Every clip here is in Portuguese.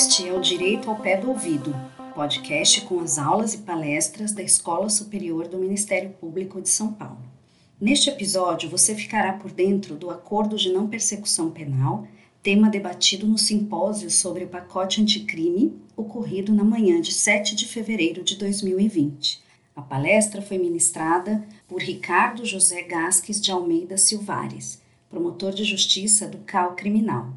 Este é o Direito ao Pé do Ouvido, podcast com as aulas e palestras da Escola Superior do Ministério Público de São Paulo. Neste episódio, você ficará por dentro do Acordo de Não Persecução Penal, tema debatido no simpósio sobre o pacote anticrime, ocorrido na manhã de 7 de fevereiro de 2020. A palestra foi ministrada por Ricardo José Gasques de Almeida Silvares, promotor de justiça do CAL Criminal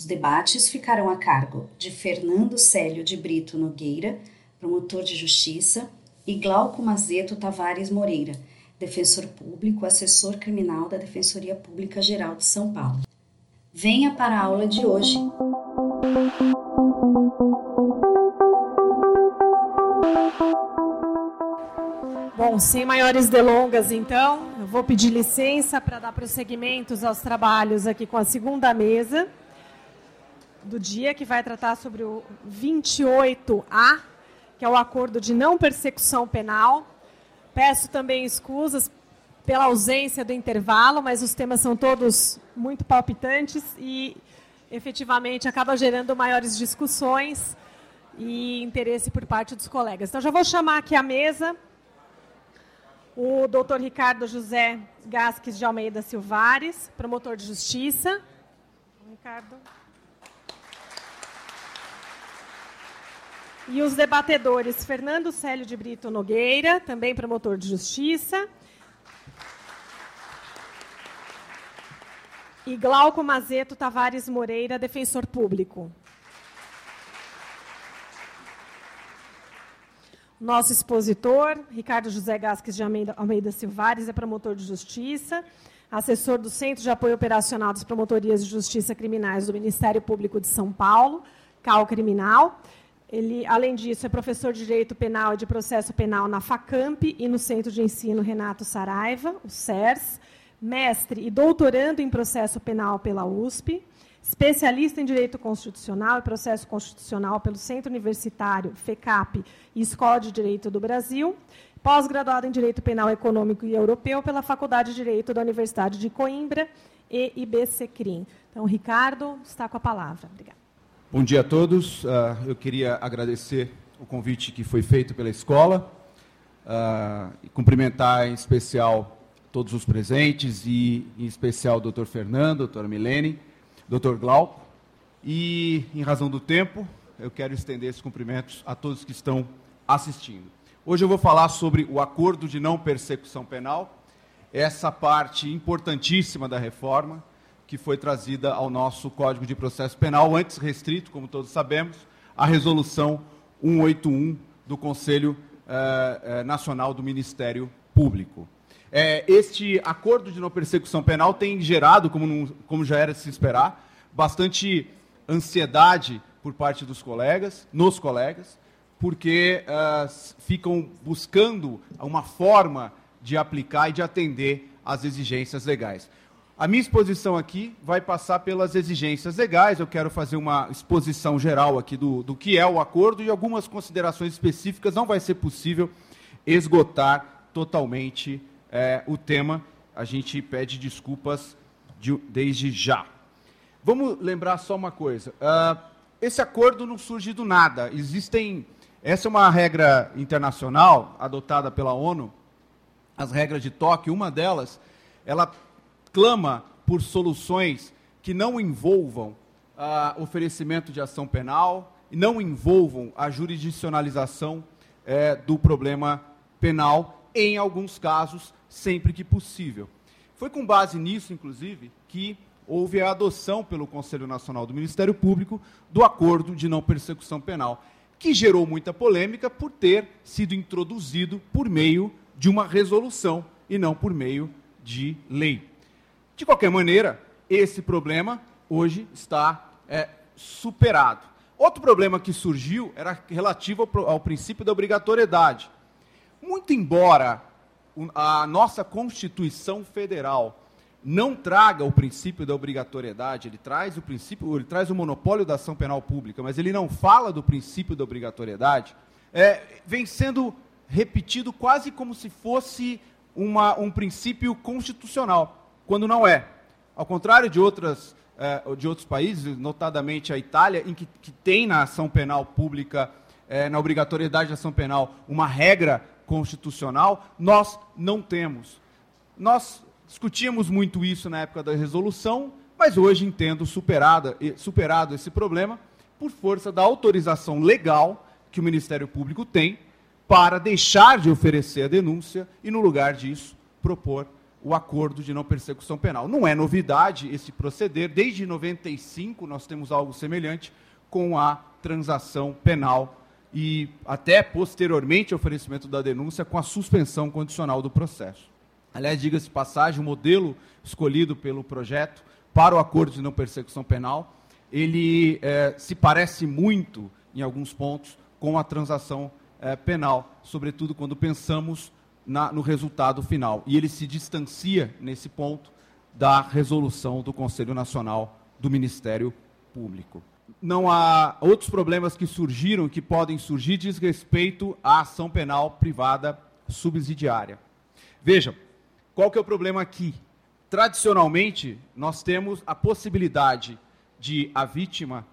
os debates ficaram a cargo de Fernando Célio de Brito Nogueira, promotor de justiça, e Glauco Mazeto Tavares Moreira, defensor público, assessor criminal da Defensoria Pública Geral de São Paulo. Venha para a aula de hoje. Bom, sem maiores delongas, então, eu vou pedir licença para dar prosseguimentos aos trabalhos aqui com a segunda mesa do dia, que vai tratar sobre o 28A, que é o acordo de não persecução penal. Peço também escusas pela ausência do intervalo, mas os temas são todos muito palpitantes e efetivamente acaba gerando maiores discussões e interesse por parte dos colegas. Então já vou chamar aqui à mesa o doutor Ricardo José Gasques de Almeida Silvares, promotor de justiça. Ricardo. E os debatedores Fernando Célio de Brito Nogueira, também promotor de justiça. E Glauco Mazeto Tavares Moreira, defensor público. Nosso expositor, Ricardo José Gasques de Almeida, Silvares, é promotor de justiça, assessor do Centro de Apoio Operacional das Promotorias de Justiça Criminais do Ministério Público de São Paulo, CAL Criminal ele, além disso, é professor de Direito Penal e de Processo Penal na FACAMP e no Centro de Ensino Renato Saraiva, o CERS, mestre e doutorando em Processo Penal pela USP, especialista em Direito Constitucional e Processo Constitucional pelo Centro Universitário, FECAP e Escola de Direito do Brasil, pós-graduado em Direito Penal Econômico e Europeu pela Faculdade de Direito da Universidade de Coimbra e IBCCRIM. Então, Ricardo, está com a palavra. Obrigada. Bom dia a todos. Uh, eu queria agradecer o convite que foi feito pela escola uh, e cumprimentar em especial todos os presentes e em especial o doutor Fernando, doutora Milene, doutor Glauco. E, em razão do tempo, eu quero estender esses cumprimentos a todos que estão assistindo. Hoje eu vou falar sobre o acordo de não persecução penal, essa parte importantíssima da reforma, que foi trazida ao nosso Código de Processo Penal, antes restrito, como todos sabemos, à Resolução 181 do Conselho eh, eh, Nacional do Ministério Público. Eh, este acordo de não persecução penal tem gerado, como, não, como já era de se esperar, bastante ansiedade por parte dos colegas, nos colegas, porque ficam buscando uma forma de aplicar e de atender às exigências legais. A minha exposição aqui vai passar pelas exigências legais. Eu quero fazer uma exposição geral aqui do, do que é o acordo e algumas considerações específicas. Não vai ser possível esgotar totalmente é, o tema. A gente pede desculpas de, desde já. Vamos lembrar só uma coisa. Uh, esse acordo não surge do nada. Existem. Essa é uma regra internacional adotada pela ONU, as regras de Tóquio. Uma delas, ela clama por soluções que não envolvam ah, oferecimento de ação penal não envolvam a jurisdicionalização eh, do problema penal, em alguns casos, sempre que possível. Foi com base nisso, inclusive, que houve a adoção pelo Conselho Nacional do Ministério Público do acordo de não persecução penal, que gerou muita polêmica por ter sido introduzido por meio de uma resolução e não por meio de lei. De qualquer maneira, esse problema hoje está é, superado. Outro problema que surgiu era relativo ao, ao princípio da obrigatoriedade. Muito embora a nossa Constituição Federal não traga o princípio da obrigatoriedade, ele traz o princípio, ele traz o monopólio da ação penal pública, mas ele não fala do princípio da obrigatoriedade, é, vem sendo repetido quase como se fosse uma, um princípio constitucional quando não é. Ao contrário de outras eh, de outros países, notadamente a Itália, em que, que tem na ação penal pública, eh, na obrigatoriedade da ação penal, uma regra constitucional, nós não temos. Nós discutíamos muito isso na época da resolução, mas hoje entendo superada, superado esse problema por força da autorização legal que o Ministério Público tem para deixar de oferecer a denúncia e, no lugar disso, propor o acordo de não persecução penal. Não é novidade esse proceder, desde 95 nós temos algo semelhante com a transação penal e até posteriormente ao oferecimento da denúncia com a suspensão condicional do processo. Aliás, diga-se passagem, o modelo escolhido pelo projeto para o acordo de não persecução penal, ele é, se parece muito, em alguns pontos, com a transação é, penal, sobretudo quando pensamos na, no resultado final. E ele se distancia, nesse ponto, da resolução do Conselho Nacional do Ministério Público. Não há outros problemas que surgiram, que podem surgir, diz respeito à ação penal privada subsidiária. Vejam, qual que é o problema aqui? Tradicionalmente, nós temos a possibilidade de a vítima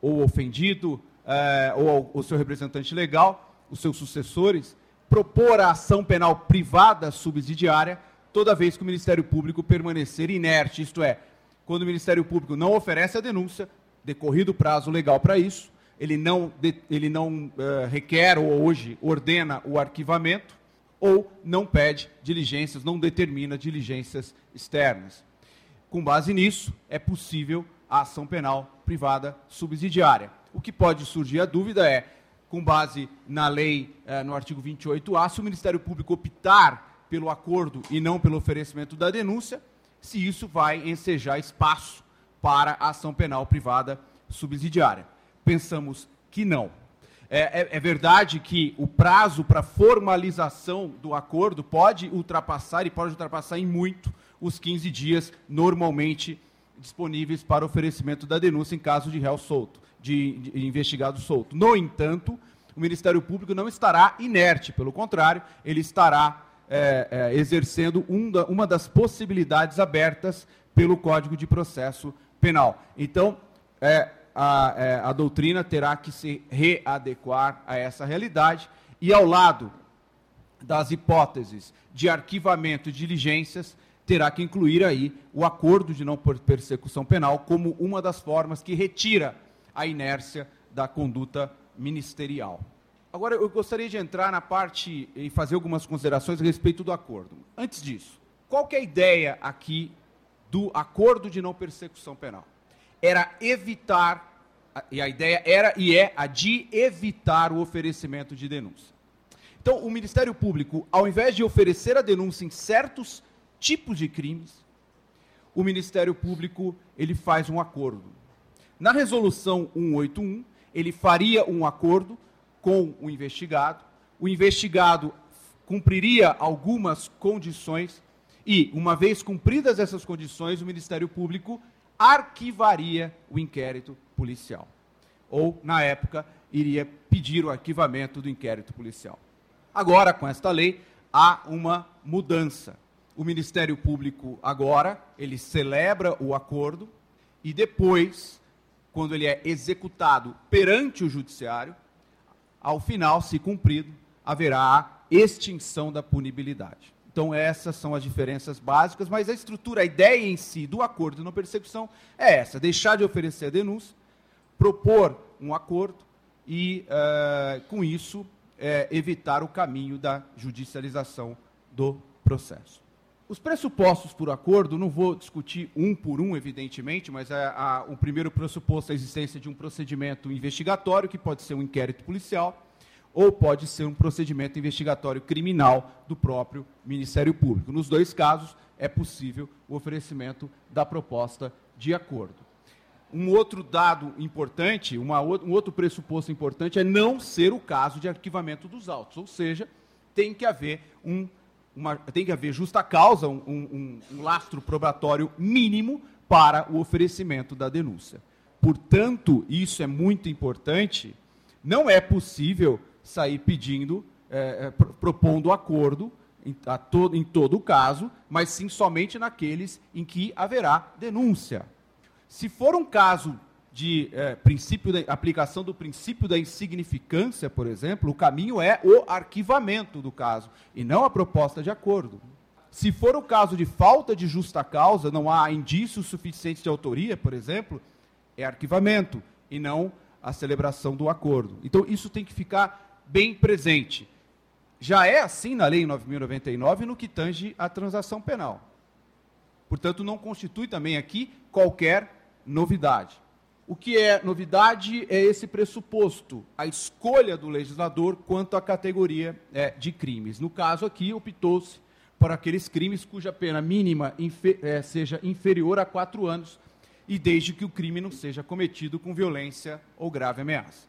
ou ofendido eh, ou o seu representante legal, os seus sucessores, propor a ação penal privada subsidiária toda vez que o Ministério Público permanecer inerte, isto é, quando o Ministério Público não oferece a denúncia, decorrido o prazo legal para isso, ele não, ele não uh, requer ou hoje ordena o arquivamento, ou não pede diligências, não determina diligências externas. Com base nisso, é possível a ação penal privada subsidiária. O que pode surgir a dúvida é, com base na lei, eh, no artigo 28A, se o Ministério Público optar pelo acordo e não pelo oferecimento da denúncia, se isso vai ensejar espaço para a ação penal privada subsidiária. Pensamos que não. É, é, é, verdade que o prazo para formalização do acordo pode ultrapassar, e pode ultrapassar em muito, os 15 dias normalmente disponíveis para oferecimento da denúncia em caso de réu solto, de, de investigado solto. No entanto, o Ministério Público não estará inerte, pelo contrário, ele estará é, é, exercendo um da, uma das possibilidades abertas pelo Código de Processo Penal. Então, é, a, é, a doutrina terá que se readequar a essa realidade e, ao lado das hipóteses de arquivamento e diligências, terá que incluir aí o acordo de não persecução penal como uma das formas que retira a inércia da conduta ministerial. Agora, eu gostaria de entrar na parte e fazer algumas considerações a respeito do acordo. Antes disso, qual que é a ideia aqui do acordo de não persecução penal? era evitar, e a ideia era e é a de evitar o oferecimento de denúncia. Então, o Ministério Público, ao invés de oferecer a denúncia em certos tipos de crimes, o Ministério Público ele faz um acordo. Na resolução 181, ele faria um acordo com o investigado, o investigado cumpriria algumas condições e, uma vez cumpridas essas condições, o Ministério Público arquivaria o inquérito policial. Ou, na época, iria pedir o arquivamento do inquérito policial. Agora, com esta lei, há uma mudança. O Ministério Público, agora, ele celebra o acordo e depois, quando ele é executado perante o Judiciário, ao final, se cumprido, haverá extinção da punibilidade. Então, essas são as diferenças básicas, mas a estrutura, a ideia em si do acordo de não persecução é essa: deixar de oferecer a denúncia, propor um acordo e, uh, com isso, uh, evitar o caminho da judicialização do processo. Os pressupostos por acordo, não vou discutir um por um, evidentemente, mas é a, o primeiro pressuposto é a existência de um procedimento investigatório, que pode ser um inquérito policial ou pode ser um procedimento investigatório criminal do próprio Ministério Público. Nos dois casos, é possível o oferecimento da proposta de acordo. Um outro dado importante, uma, um outro pressuposto importante é não ser o caso de arquivamento dos autos, ou seja, tem que haver um, uma, tem que haver justa causa, um, um, um lastro probatório mínimo para o oferecimento da denúncia. Portanto, isso é muito importante. Não é possível sair pedindo, é, é, propondo acordo em, to, em todo o caso, mas sim somente naqueles em que haverá denúncia. Se for um caso de é, princípio da aplicação do princípio da insignificância, por exemplo, o caminho é o arquivamento do caso e não a proposta de acordo. Se for o caso de falta de justa causa, não há indícios suficientes de autoria, por exemplo, é arquivamento e não a celebração do acordo. Então, isso tem que ficar bem presente. Já é assim na Lei 9.099 no que tange à transação penal. Portanto, não constitui também aqui qualquer novidade. O que é novidade é esse pressuposto, a escolha do legislador quanto à categoria é, de crimes. No caso aqui, optou-se por aqueles crimes cuja pena mínima é, seja inferior a quatro anos e desde que o crime não seja cometido com violência ou grave ameaça.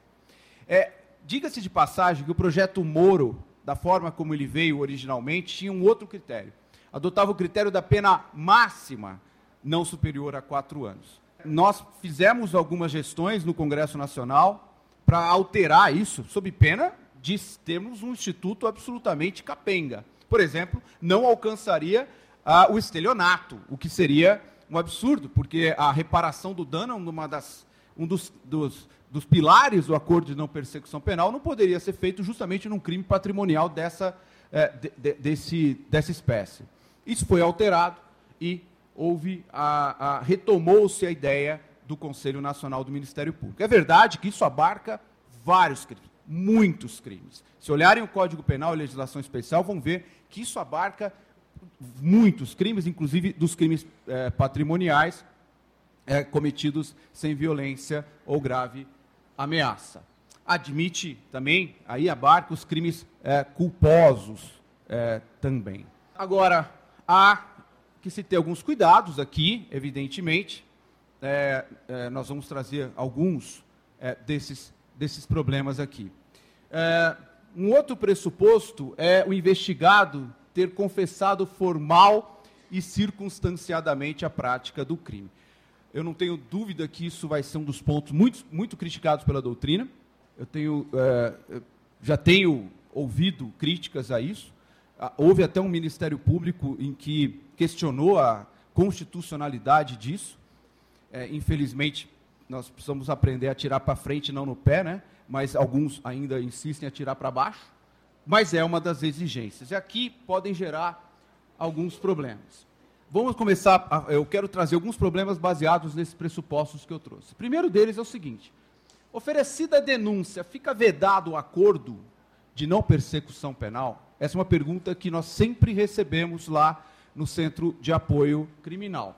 É, Diga-se de passagem que o projeto Moro, da forma como ele veio originalmente, tinha um outro critério. Adotava o critério da pena máxima, não superior a quatro anos. Nós fizemos algumas gestões no Congresso Nacional para alterar isso, sob pena de termos um instituto absolutamente capenga por exemplo, não alcançaria ah, o estelionato, o que seria um absurdo, porque a reparação do dano é uma das, um dos, dos, dos pilares do acordo de não persecução penal, não poderia ser feito justamente num crime patrimonial dessa, é, de, de, desse, dessa espécie. Isso foi alterado e houve a, a retomou-se a ideia do Conselho Nacional do Ministério Público. É verdade que isso abarca vários crimes, muitos crimes. Se olharem o Código Penal e legislação especial, vão ver que isso abarca muitos crimes, inclusive dos crimes é, patrimoniais é, cometidos sem violência ou grave ameaça. Admite também, aí abarca os crimes é, culposos também. Agora, há que se ter alguns cuidados aqui, evidentemente. nós vamos trazer alguns desses, desses problemas aqui. Um outro pressuposto é o investigado ter confessado formal e circunstanciadamente a prática do crime. Eu não tenho dúvida que isso vai ser um dos pontos muito, muito criticados pela doutrina. Eu tenho, é, já tenho ouvido críticas a isso. Ah, houve até um Ministério Público em que questionou a constitucionalidade disso. É, infelizmente, nós precisamos aprender a tirar para frente, não no pé, né? mas alguns ainda insistem a tirar para baixo, mas é uma das exigências. E aqui podem gerar alguns problemas. Vamos começar, a, eu quero trazer alguns problemas baseados nesses pressupostos que eu trouxe. O primeiro deles é o seguinte: oferecida a denúncia, fica vedado o acordo de não persecução penal? Essa é uma pergunta que nós sempre recebemos lá no Centro de Apoio Criminal.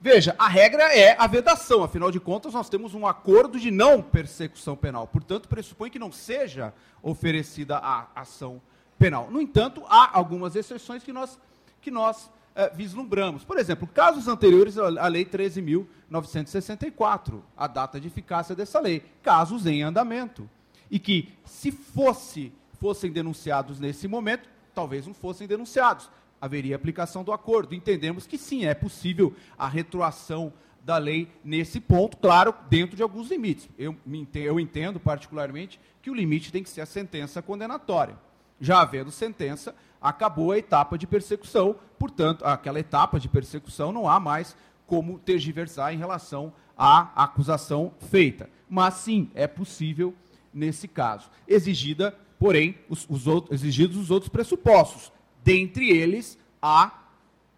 Veja, a regra é a vedação, afinal de contas, nós temos um acordo de não persecução penal. Portanto, pressupõe que não seja oferecida a ação penal. No entanto, há algumas exceções que nós, que nós é, vislumbramos. Por exemplo, casos anteriores à Lei 13.964, a data de eficácia dessa lei, casos em andamento. E que, se fosse, fossem denunciados nesse momento, talvez não fossem denunciados haveria aplicação do acordo. Entendemos que sim, é possível a retroação da lei nesse ponto, claro, dentro de alguns limites. Eu, eu entendo particularmente que o limite tem que ser a sentença condenatória. Já havendo sentença, acabou a etapa de persecução, portanto, aquela etapa de persecução não há mais como tergiversar em relação à acusação feita. Mas sim, é possível nesse caso. Exigida, porém, os, os outros, exigidos os outros pressupostos dentre eles a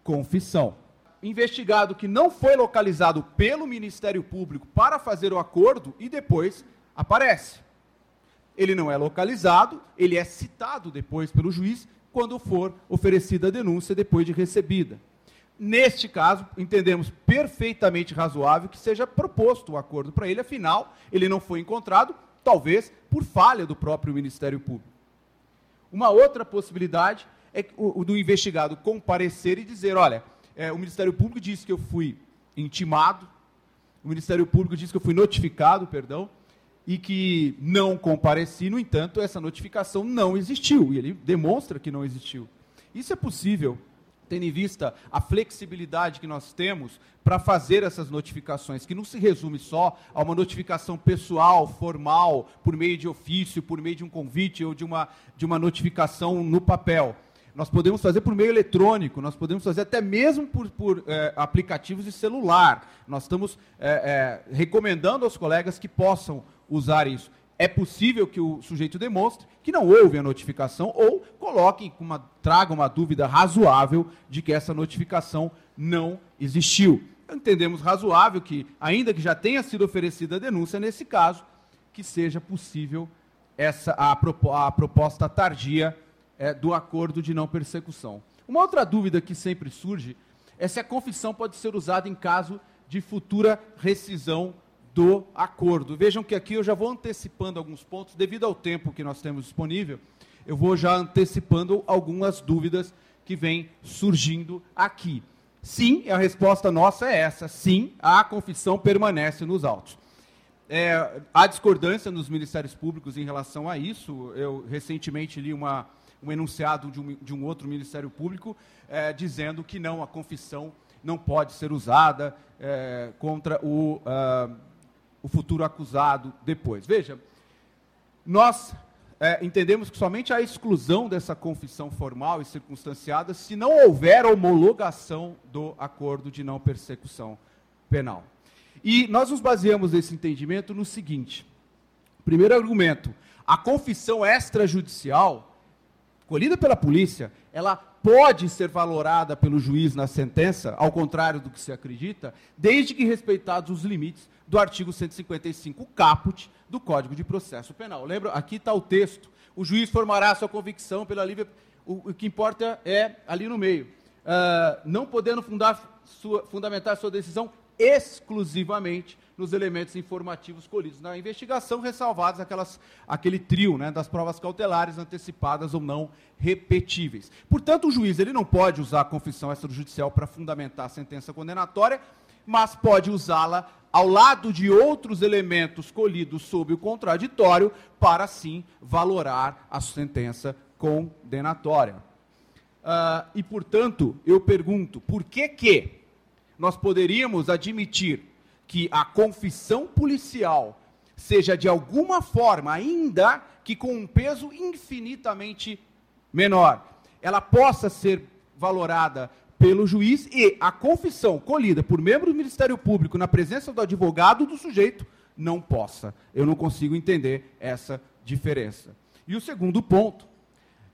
confissão. Investigado que não foi localizado pelo Ministério Público para fazer o acordo e depois aparece. Ele não é localizado, ele é citado depois pelo juiz quando for oferecida a denúncia depois de recebida. Neste caso, entendemos perfeitamente razoável que seja proposto o acordo para ele, afinal, ele não foi encontrado, talvez por falha do próprio Ministério Público. Uma outra possibilidade é o, o do investigado comparecer e dizer, olha, é, o Ministério Público disse que eu fui intimado, o Ministério Público disse que eu fui notificado, perdão, e que não compareci, no entanto, essa notificação não existiu, e ele demonstra que não existiu. Isso é possível, tendo em vista a flexibilidade que nós temos para fazer essas notificações, que não se resume só a uma notificação pessoal, formal, por meio de ofício, por meio de um convite ou de uma, de uma notificação no papel nós podemos fazer por meio eletrônico, nós podemos fazer até mesmo por, por é, aplicativos de celular. Nós estamos é, é, recomendando aos colegas que possam usar isso. É possível que o sujeito demonstre que não houve a notificação ou coloque uma, traga uma dúvida razoável de que essa notificação não existiu. Entendemos razoável que, ainda que já tenha sido oferecida a denúncia, nesse caso, que seja possível essa a, a proposta tardia é, do acordo de não persecução. Uma outra dúvida que sempre surge é se a confissão pode ser usada em caso de futura rescisão do acordo. Vejam que aqui eu já vou antecipando alguns pontos, devido ao tempo que nós temos disponível, eu vou já antecipando algumas dúvidas que vêm surgindo aqui. Sim, a resposta nossa é essa. Sim, a confissão permanece nos autos. É, há discordância nos ministérios públicos em relação a isso. Eu recentemente li uma, um enunciado de um, de um outro Ministério Público é, dizendo que não, a confissão não pode ser usada é, contra o, uh, o futuro acusado depois. Veja, nós é, entendemos que somente a exclusão dessa confissão formal e circunstanciada se não houver homologação do acordo de não persecução penal. E nós nos baseamos nesse entendimento no seguinte: primeiro argumento, a confissão extrajudicial colhida pela polícia, ela pode ser valorada pelo juiz na sentença, ao contrário do que se acredita, desde que respeitados os limites do artigo 155 caput do Código de Processo Penal. Lembra? Aqui está o texto. O juiz formará sua convicção pela livre. O, o que importa é ali no meio. Uh, não podendo fundar sua, fundamentar sua decisão exclusivamente nos elementos informativos colhidos na investigação, ressalvados aquelas, aquele trio né, das provas cautelares antecipadas ou não repetíveis. Portanto, o juiz ele não pode usar a confissão extrajudicial para fundamentar a sentença condenatória, mas pode usá-la ao lado de outros elementos colhidos sob o contraditório para, sim, valorar a sentença condenatória. Uh, e, portanto, eu pergunto, por que que nós poderíamos admitir que a confissão policial seja de alguma forma, ainda que com um peso infinitamente menor, ela possa ser valorada pelo juiz e a confissão colhida por membro do Ministério Público na presença do advogado do sujeito não possa. Eu não consigo entender essa diferença. E o segundo ponto,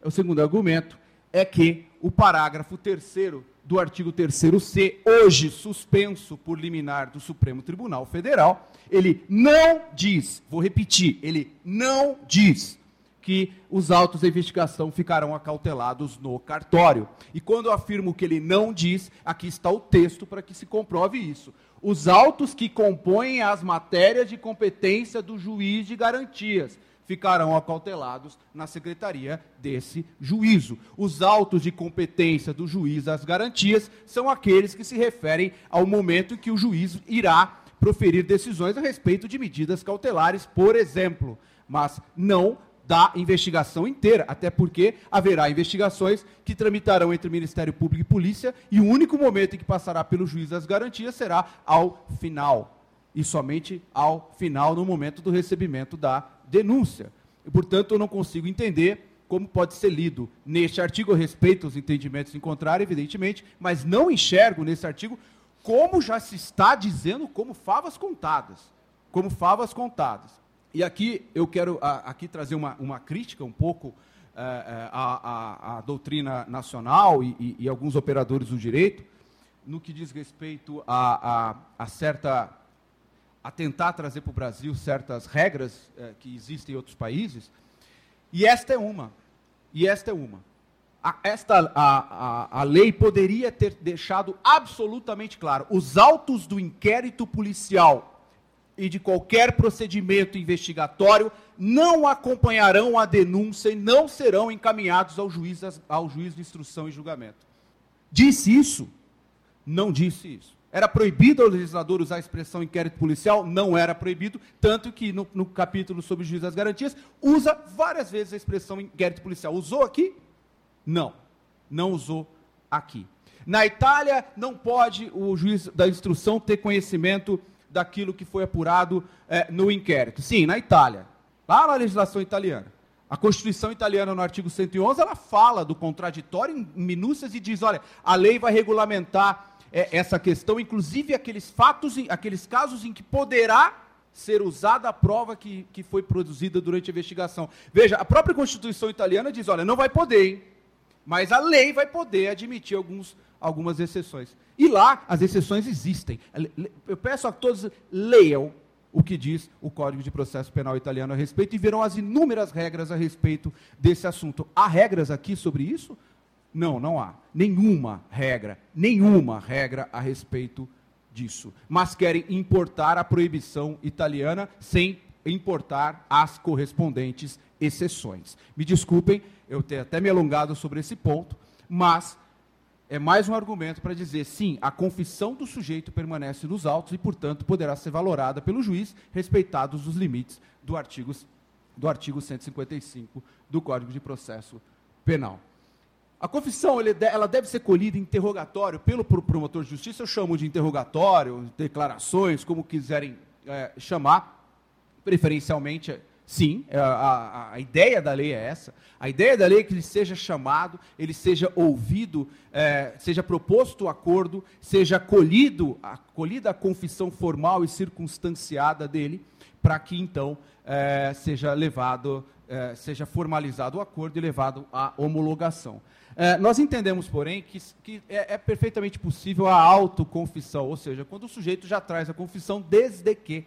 o segundo argumento, é que o parágrafo terceiro do artigo 3C, hoje suspenso por liminar do Supremo Tribunal Federal, ele não diz, vou repetir, ele não diz que os autos da investigação ficarão acautelados no cartório. E quando eu afirmo que ele não diz, aqui está o texto para que se comprove isso. Os autos que compõem as matérias de competência do juiz de garantias ficarão acautelados na secretaria desse juízo. Os autos de competência do juiz às garantias são aqueles que se referem ao momento em que o juiz irá proferir decisões a respeito de medidas cautelares, por exemplo, mas não da investigação inteira, até porque haverá investigações que tramitarão entre Ministério Público e Polícia e o único momento em que passará pelo juiz das garantias será ao final. E somente ao final, no momento do recebimento da denúncia. E, portanto, eu não consigo entender como pode ser lido neste artigo. Eu respeito os entendimentos em contrário, evidentemente, mas não enxergo nesse artigo como já se está dizendo como favas contadas. Como favas contadas. E aqui eu quero a, aqui trazer uma, uma crítica um pouco à, à, doutrina nacional e, e, e, alguns operadores do direito, no que diz respeito a, a, a certa a tentar trazer para o Brasil certas regras eh, que existem em outros países. E esta é uma. E esta é uma. A, esta, a, a, a lei poderia ter deixado absolutamente claro: os autos do inquérito policial e de qualquer procedimento investigatório não acompanharão a denúncia e não serão encaminhados ao juiz, ao juiz de instrução e julgamento. Disse isso? Não disse isso. Era proibido ao legislador usar a expressão inquérito policial? Não era proibido, tanto que no, no capítulo sobre o juiz das garantias usa várias vezes a expressão inquérito policial. Usou aqui? Não, não usou aqui. Na Itália, não pode o juiz da instrução ter conhecimento daquilo que foi apurado é, no inquérito. Sim, na Itália, lá na legislação italiana. A Constituição italiana, no artigo 111, ela fala do contraditório em minúcias e diz: olha, a lei vai regulamentar é, essa questão, inclusive aqueles fatos, aqueles casos em que poderá ser usada a prova que, que foi produzida durante a investigação. Veja, a própria Constituição italiana diz: olha, não vai poder, hein? mas a lei vai poder admitir alguns, algumas exceções. E lá, as exceções existem. Eu peço a todos, leiam o que diz o Código de Processo Penal italiano a respeito e verão as inúmeras regras a respeito desse assunto. Há regras aqui sobre isso? Não, não há. Nenhuma regra, nenhuma regra a respeito disso. Mas querem importar a proibição italiana sem importar as correspondentes exceções. Me desculpem, eu tenho até me alongado sobre esse ponto, mas é mais um argumento para dizer, sim, a confissão do sujeito permanece nos autos e, portanto, poderá ser valorada pelo juiz, respeitados os limites do artigo, do artigo 155 do Código de Processo Penal. A confissão ela deve ser colhida em interrogatório pelo promotor de justiça, eu chamo de interrogatório, declarações, como quiserem é, chamar, preferencialmente Sim, é, a, a, ideia da lei é essa. A ideia da lei é que ele seja chamado, ele seja ouvido, é, seja proposto o acordo, seja acolhido, acolhida a confissão formal e circunstanciada dele, para que então é, seja levado, é, seja formalizado o acordo e levado à homologação. É, nós entendemos, porém, que, que é, é perfeitamente possível a autoconfissão, ou seja, quando o sujeito já traz a confissão desde que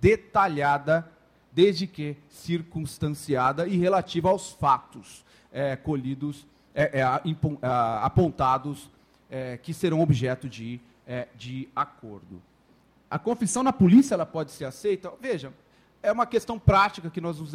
detalhada desde que circunstanciada e relativa aos fatos é, colhidos, é, é, apontados, é, que serão objeto de, de acordo. A confissão na polícia ela pode ser aceita? Veja, é uma questão prática que nós, nos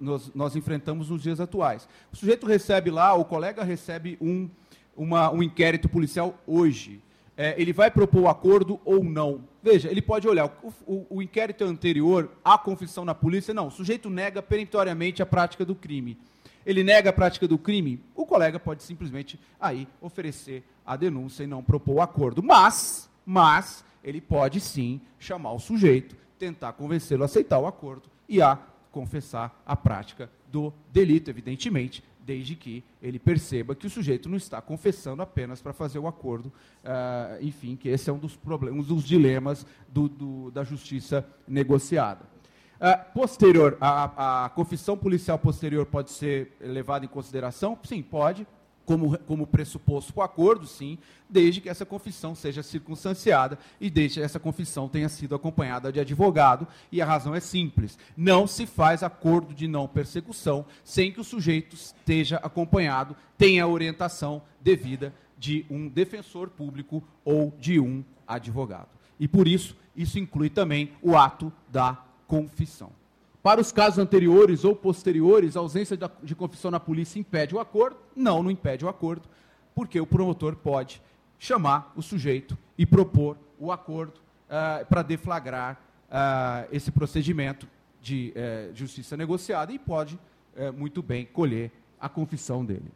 nós, nós enfrentamos nos dias atuais. O sujeito recebe lá, o colega recebe um, uma, um inquérito policial hoje é, ele vai propor o acordo ou não. Veja, ele pode olhar o, o, o, inquérito anterior, a confissão na polícia, não, o sujeito nega peremptoriamente a prática do crime. Ele nega a prática do crime, o colega pode simplesmente aí oferecer a denúncia e não propor o acordo. Mas, mas, ele pode sim chamar o sujeito, tentar convencê-lo a aceitar o acordo e a confessar a prática do delito, evidentemente, desde que ele perceba que o sujeito não está confessando apenas para fazer o acordo, uh, enfim, que esse é um dos problemas, um dos dilemas do, do, da justiça negociada. Uh, posterior, a, a confissão policial posterior pode ser levada em consideração? Sim, pode como, como pressuposto para o acordo, sim, desde que essa confissão seja circunstanciada e desde que essa confissão tenha sido acompanhada de advogado. E a razão é simples: não se faz acordo de não persecução sem que o sujeito esteja acompanhado, tenha a orientação devida de um defensor público ou de um advogado. E por isso, isso inclui também o ato da confissão. Para os casos anteriores ou posteriores, a ausência de confissão na polícia impede o acordo? Não, não impede o acordo, porque o promotor pode chamar o sujeito e propor o acordo uh, para deflagrar uh, esse procedimento de uh, justiça negociada e pode muito bem colher a confissão dele.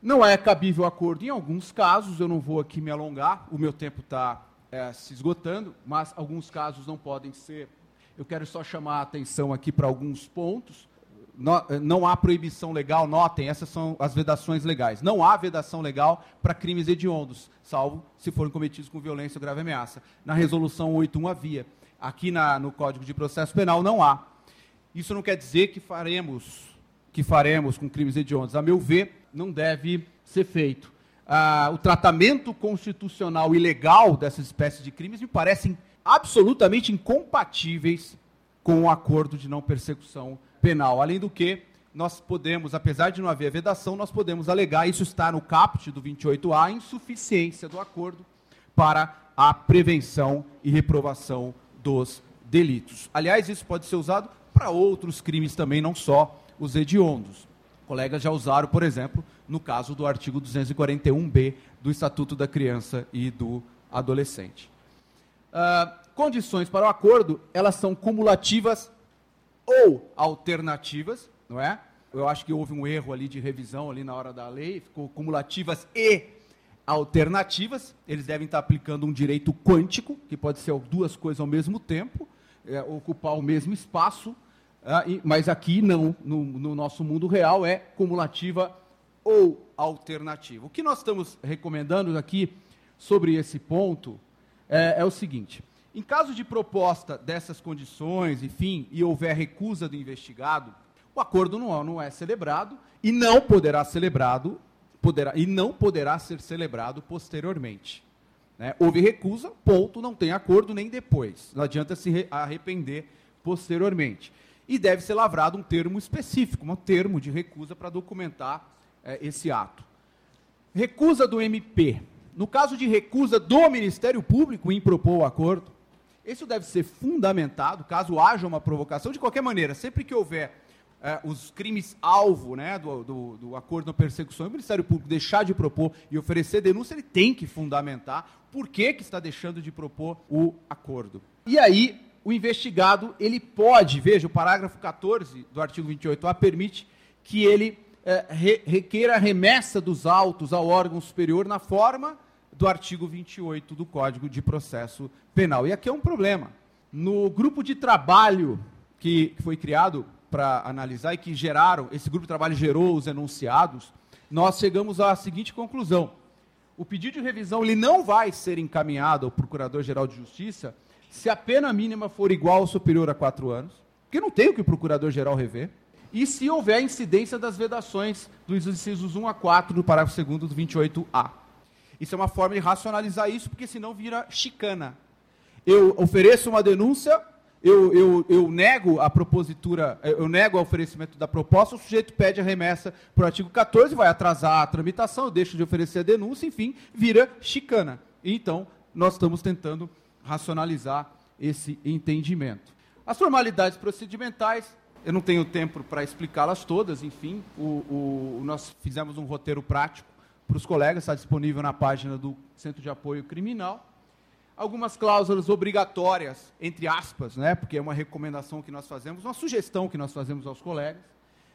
Não é cabível acordo em alguns casos, eu não vou aqui me alongar, o meu tempo está se esgotando, mas alguns casos não podem ser eu quero só chamar a atenção aqui para alguns pontos. Não há proibição legal, notem, essas são as vedações legais. Não há vedação legal para crimes hediondos, salvo se forem cometidos com violência ou grave ameaça. Na resolução 81 havia. Aqui na, no Código de Processo Penal não há. Isso não quer dizer que faremos, que faremos com crimes hediondos. A meu ver, não deve ser feito. Ah, o tratamento constitucional e legal dessas espécies de crimes me parecem absolutamente incompatíveis com o acordo de não persecução penal. Além do que, nós podemos, apesar de não haver vedação, nós podemos alegar, isso está no caput do 28A, a insuficiência do acordo para a prevenção e reprovação dos delitos. Aliás, isso pode ser usado para outros crimes também, não só os hediondos. Colegas já usaram, por exemplo, no caso do artigo 241b do Estatuto da Criança e do Adolescente. Uh, condições para o acordo, elas são cumulativas ou alternativas, não é? Eu acho que houve um erro ali de revisão ali na hora da lei, ficou cumulativas e alternativas. Eles devem estar aplicando um direito quântico, que pode ser duas coisas ao mesmo tempo, é, ocupar o mesmo espaço. Ah, mas aqui não, no, no nosso mundo real é cumulativa ou alternativa. O que nós estamos recomendando aqui sobre esse ponto é, é, o seguinte: em caso de proposta dessas condições, enfim, e houver recusa do investigado, o acordo não, não é celebrado e não poderá celebrado poderá, e não poderá ser celebrado posteriormente. Né? Houve recusa, ponto, não tem acordo nem depois. Não adianta se arrepender posteriormente e deve ser lavrado um termo específico, um termo de recusa para documentar é, esse ato. Recusa do MP. No caso de recusa do Ministério Público em propor o acordo, isso deve ser fundamentado, caso haja uma provocação, de qualquer maneira, sempre que houver é, os crimes alvo né, do, do, do acordo de persecução, o Ministério Público deixar de propor e oferecer denúncia, ele tem que fundamentar por que, que está deixando de propor o acordo. E aí, o investigado ele pode, veja, o parágrafo 14 do artigo 28A permite que ele é, re, requeira a remessa dos autos ao órgão superior na forma do artigo 28 do Código de Processo Penal. E aqui é um problema. No grupo de trabalho que, que foi criado para analisar e que geraram, esse grupo de trabalho gerou os enunciados, nós chegamos à seguinte conclusão. O pedido de revisão ele não vai ser encaminhado ao Procurador-Geral de Justiça se a pena mínima for igual ou superior a quatro anos, porque não tem o que o procurador-geral rever, e se houver incidência das vedações dos incisos 1 a 4 do parágrafo 2 do 28A. Isso é uma forma de racionalizar isso, porque senão vira chicana. Eu ofereço uma denúncia, eu, eu, eu nego a propositura, eu nego o oferecimento da proposta, o sujeito pede a remessa para o artigo 14, vai atrasar a tramitação, eu deixo de oferecer a denúncia, enfim, vira chicana. Então, nós estamos tentando racionalizar esse entendimento. As formalidades procedimentais, eu não tenho tempo para explicá-las todas, enfim, o, o, nós fizemos um roteiro prático para os colegas, está disponível na página do Centro de Apoio Criminal. Algumas cláusulas obrigatórias, entre aspas, né, porque é uma recomendação que nós fazemos, uma sugestão que nós fazemos aos colegas,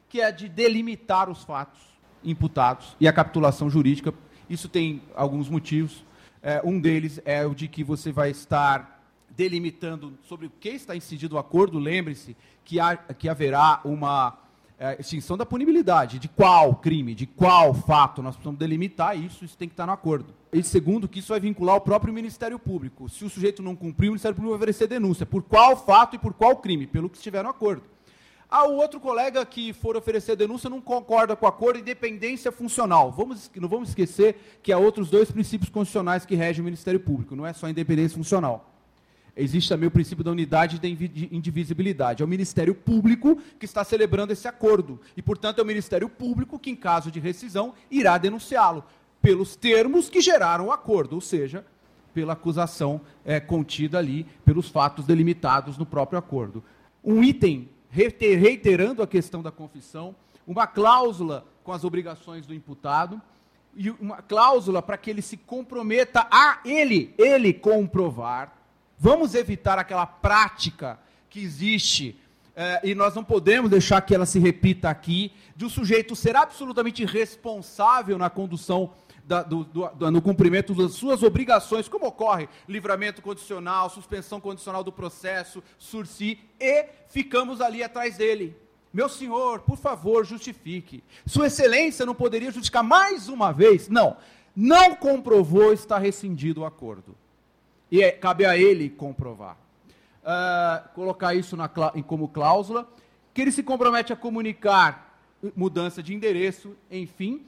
que é de delimitar os fatos imputados e a capitulação jurídica. Isso tem alguns motivos. É, um deles é o de que você vai estar delimitando sobre o que está incidido o acordo. Lembre-se que, há, que haverá uma é, extinção da punibilidade. De qual crime, de qual fato. Nós precisamos delimitar isso, isso tem que estar no acordo. E segundo, que isso vai vincular o próprio Ministério Público. Se o sujeito não cumprir, o Ministério Público vai oferecer denúncia. Por qual fato e por qual crime? Pelo que estiver no acordo. Ah, o outro colega que for oferecer denúncia não concorda com o acordo, independência funcional. Vamos, não vamos esquecer que há outros dois princípios constitucionais que regem o Ministério Público, não é só independência funcional. Existe também o princípio da unidade e da indivisibilidade. É o Ministério Público que está celebrando esse acordo. E, portanto, é o Ministério Público que, em caso de rescisão, irá denunciá-lo pelos termos que geraram o acordo, ou seja, pela acusação é, contida ali, pelos fatos delimitados no próprio acordo. Um item reiterando a questão da confissão, uma cláusula com as obrigações do imputado e uma cláusula para que ele se comprometa a ele, ele comprovar. Vamos evitar aquela prática que existe eh, e nós não podemos deixar que ela se repita aqui, de um sujeito ser absolutamente responsável na condução da, do, do, no cumprimento das suas obrigações, como ocorre livramento condicional, suspensão condicional do processo, sursi, e ficamos ali atrás dele. Meu senhor, por favor, justifique. Sua excelência não poderia justificar mais uma vez? Não. Não comprovou, está rescindido o acordo. E é, cabe a ele comprovar. Uh, colocar isso na, como cláusula, que ele se compromete a comunicar mudança de endereço, enfim,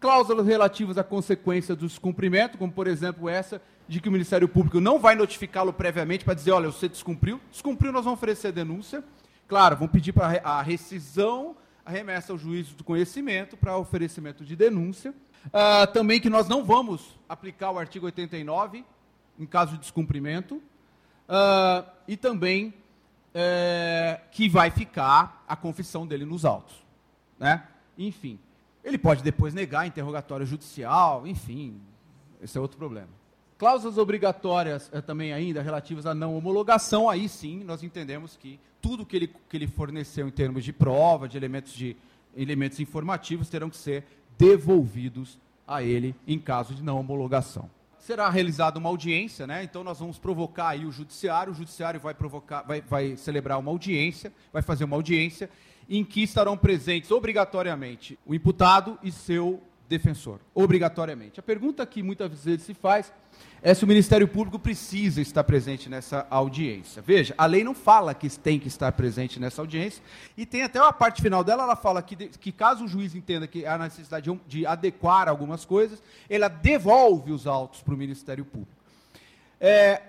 cláusulas relativas à consequência do descumprimento, como por exemplo essa de que o Ministério Público não vai notificá-lo previamente para dizer, olha, você descumpriu, descumpriu, nós vamos oferecer denúncia. Claro, vão pedir para a rescisão, a remessa ao juízo do conhecimento para oferecimento de denúncia. Uh, também que nós não vamos aplicar o artigo 89 em caso de descumprimento. Uh, e também uh, que vai ficar a confissão dele nos autos. Né? Enfim, ele pode depois negar interrogatório judicial, enfim, esse é outro problema. Cláusulas obrigatórias é, também ainda relativas à não homologação, aí sim nós entendemos que tudo que ele, que ele forneceu em termos de prova, de elementos, de elementos informativos, terão que ser devolvidos a ele em caso de não homologação. Será realizada uma audiência, né? Então nós vamos provocar aí o judiciário, o judiciário vai provocar, vai, vai celebrar uma audiência, vai fazer uma audiência em que estarão presentes obrigatoriamente o imputado e seu defensor, obrigatoriamente. A pergunta que muitas vezes se faz é se o Ministério Público precisa estar presente nessa audiência. Veja, a lei não fala que tem que estar presente nessa audiência, e tem até uma parte final dela, ela fala que, que caso o juiz entenda que há necessidade de, de adequar algumas coisas, ela devolve os autos para o Ministério Público. É,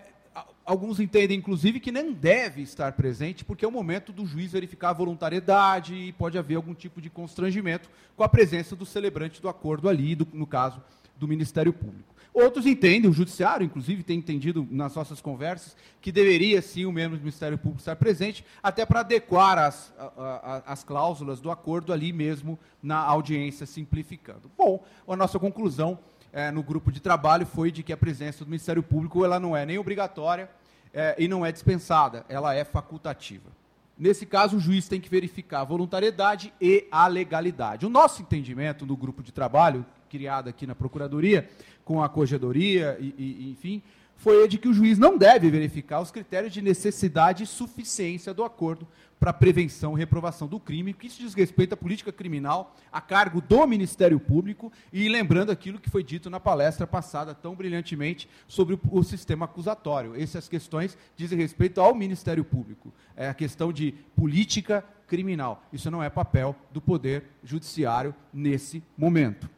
alguns entendem, inclusive, que nem deve estar presente, porque é o momento do juiz verificar a voluntariedade e pode haver algum tipo de constrangimento com a presença do celebrante do acordo ali, do, no caso do Ministério Público. Outros entendem, o Judiciário, inclusive, tem entendido nas nossas conversas, que deveria sim o membro do Ministério Público estar presente, até para adequar as, a, a, as cláusulas do acordo ali mesmo na audiência, simplificando. Bom, a nossa conclusão é, no grupo de trabalho foi de que a presença do Ministério Público ela não é nem obrigatória é, e não é dispensada, ela é facultativa. Nesse caso, o juiz tem que verificar a voluntariedade e a legalidade. O nosso entendimento no grupo de trabalho, criado aqui na Procuradoria, com a Corregedoria, e, e, enfim, foi de que o juiz não deve verificar os critérios de necessidade e suficiência do acordo para prevenção e reprovação do crime, que isso diz respeito à política criminal a cargo do Ministério Público, e lembrando aquilo que foi dito na palestra passada tão brilhantemente sobre o, o sistema acusatório. Essas questões dizem respeito ao Ministério Público. É a questão de política criminal. Isso não é papel do Poder Judiciário nesse momento.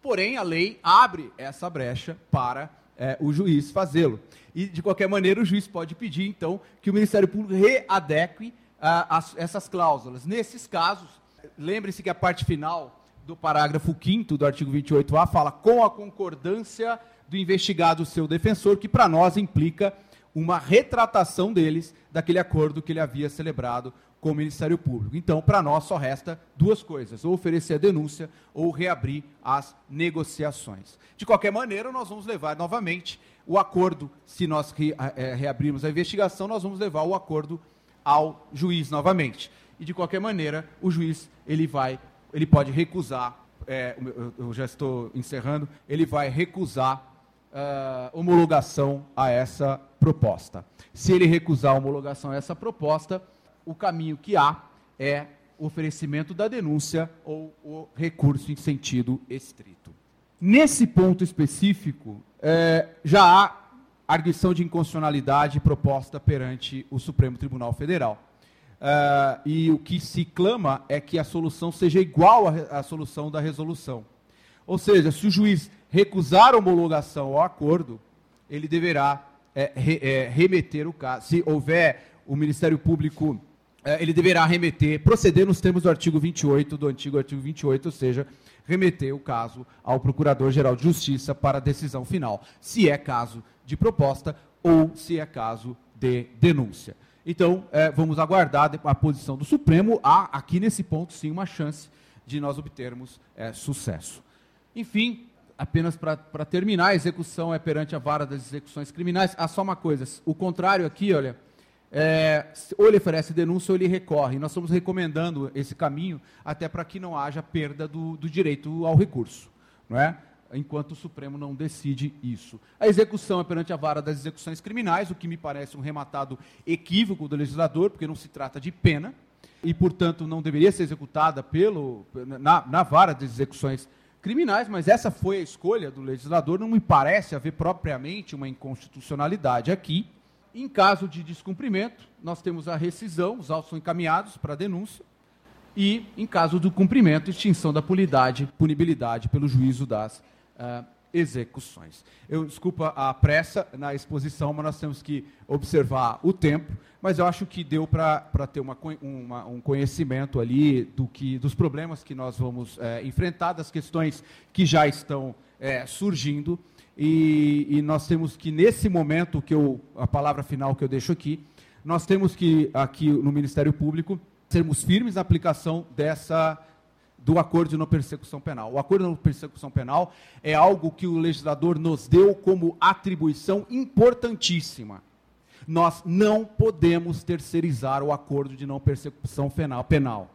Porém, a lei abre essa brecha para é, o juiz fazê-lo. E, de qualquer maneira, o juiz pode pedir, então, que o Ministério Público readeque ah, as, essas cláusulas. Nesses casos, lembre-se que a parte final do parágrafo 5 do artigo 28A fala com a concordância do investigado seu defensor, que para nós implica uma retratação deles daquele acordo que ele havia celebrado com o Ministério Público. Então, para nós só resta duas coisas: ou oferecer a denúncia ou reabrir as negociações. De qualquer maneira, nós vamos levar novamente o acordo, se nós é, reabrirmos a investigação, nós vamos levar o acordo ao juiz novamente. E de qualquer maneira, o juiz ele vai, ele pode recusar. É, eu já estou encerrando. Ele vai recusar uh, homologação a essa proposta. Se ele recusar homologação a essa proposta, o caminho que há é o oferecimento da denúncia ou o recurso em sentido estrito. Nesse ponto específico, é, já há arguição de inconstitucionalidade proposta perante o Supremo Tribunal Federal. Uh, e o que se clama é que a solução seja igual à, à, solução da resolução. Ou seja, se o juiz recusar homologação ao acordo, ele deverá é, re, é, remeter o caso. Se houver o Ministério Público é, ele deverá remeter, proceder nos termos do artigo 28, do antigo artigo 28, ou seja, remeter o caso ao Procurador-Geral de Justiça para decisão final, se é caso de proposta ou se é caso de denúncia. Então, é, vamos aguardar a posição do Supremo. Há aqui nesse ponto, sim, uma chance de nós obtermos é, sucesso. Enfim, apenas para terminar, a execução é perante a vara das execuções criminais. Há só uma coisa: o contrário aqui, olha é, ou ele oferece denúncia ou ele recorre. Nós estamos recomendando esse caminho até para que não haja perda do, do, direito ao recurso, não é? Enquanto o Supremo não decide isso. A execução é perante a vara das execuções criminais, o que me parece um rematado equívoco do legislador, porque não se trata de pena, e, portanto, não deveria ser executada pelo, na, na vara das execuções criminais, mas essa foi a escolha do legislador, não me parece haver propriamente uma inconstitucionalidade aqui. Em caso de descumprimento, nós temos a rescisão, os autos são encaminhados para a denúncia, e, em caso do cumprimento, extinção da punibilidade, punibilidade pelo juízo das uh, execuções. Eu desculpa a pressa na exposição, mas nós temos que observar o tempo, mas eu acho que deu para ter uma, uma, um conhecimento ali do que, dos problemas que nós vamos é, enfrentar, das questões que já estão é, surgindo. E, e, nós temos que, nesse momento, que eu, a palavra final que eu deixo aqui, nós temos que, aqui no Ministério Público, sermos firmes na aplicação dessa do acordo de não persecução penal. O acordo de não persecução penal é algo que o legislador nos deu como atribuição importantíssima. Nós não podemos terceirizar o acordo de não persecução penal.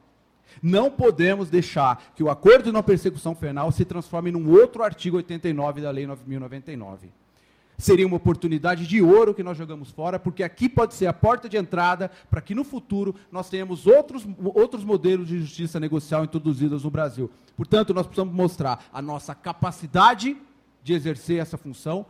Não podemos deixar que o acordo de não persecução penal se transforme num outro artigo 89 da Lei 9099. Seria uma oportunidade de ouro que nós jogamos fora, porque aqui pode ser a porta de entrada para que no futuro nós tenhamos outros, outros modelos de justiça negocial introduzidos no Brasil. Portanto, nós precisamos mostrar a nossa capacidade de exercer essa função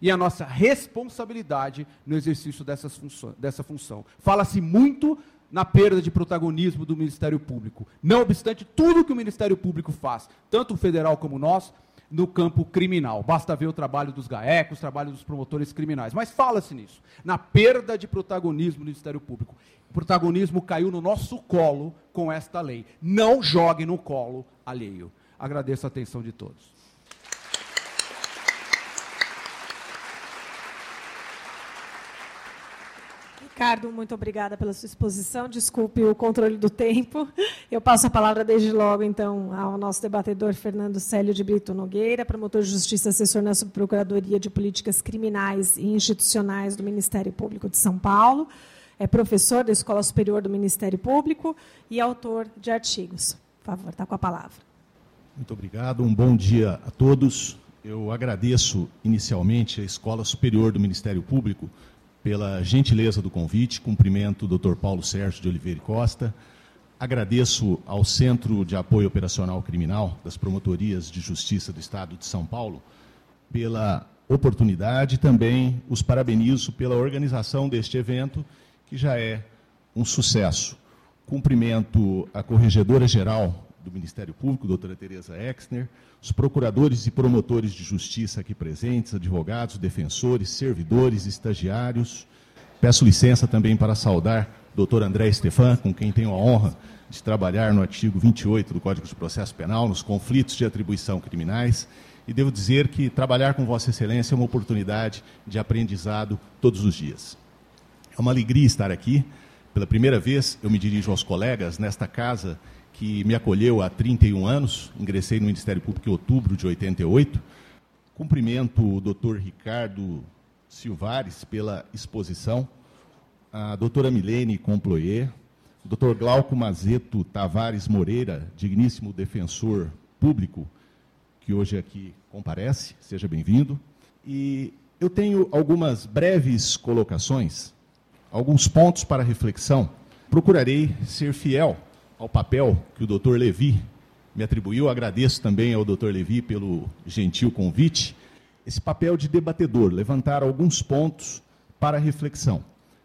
e a nossa responsabilidade no exercício dessas dessa função. Fala-se muito na perda de protagonismo do Ministério Público. Não obstante tudo que o Ministério Público faz, tanto o federal como nós, no campo criminal. Basta ver o trabalho dos GAECos, o trabalho dos promotores criminais. Mas fala-se nisso, na perda de protagonismo do Ministério Público. O protagonismo caiu no nosso colo com esta lei. Não jogue no colo alheio. Agradeço a atenção de todos. Ricardo, muito obrigada pela sua exposição. Desculpe o controle do tempo. Eu passo a palavra desde logo, então, ao nosso debatedor Fernando Célio de Brito Nogueira, promotor de justiça, assessor na Subprocuradoria de Políticas Criminais e Institucionais do Ministério Público de São Paulo. É professor da Escola Superior do Ministério Público e autor de artigos. Por favor, está com a palavra. Muito obrigado. Um bom dia a todos. Eu agradeço inicialmente a Escola Superior do Ministério Público pela gentileza do convite, cumprimento o Dr. Paulo Sérgio de Oliveira Costa, agradeço ao Centro de Apoio Operacional Criminal das Promotorias de Justiça do Estado de São Paulo pela oportunidade e também os parabenizo pela organização deste evento, que já é um sucesso. Cumprimento a Corregedora-Geral do Ministério Público, doutora Tereza Exner, os procuradores e promotores de justiça aqui presentes, advogados, defensores, servidores, estagiários. Peço licença também para saudar doutor André Stefan, com quem tenho a honra de trabalhar no artigo 28 do Código de Processo Penal, nos conflitos de atribuição criminais. E devo dizer que trabalhar com Vossa Excelência é uma oportunidade de aprendizado todos os dias. É uma alegria estar aqui. Pela primeira vez, eu me dirijo aos colegas nesta casa que me acolheu há 31 anos, ingressei no Ministério Público em outubro de 88. Cumprimento o doutor Ricardo Silvares pela exposição, a doutora Milene Comployer, o doutor Glauco Mazeto Tavares Moreira, digníssimo defensor público, que hoje aqui comparece, seja bem-vindo. E eu tenho algumas breves colocações, alguns pontos para reflexão. Procurarei ser fiel ao papel que o doutor Levi me atribuiu, agradeço também ao doutor Levi pelo gentil convite, esse papel de debatedor, levantar alguns pontos para reflexão.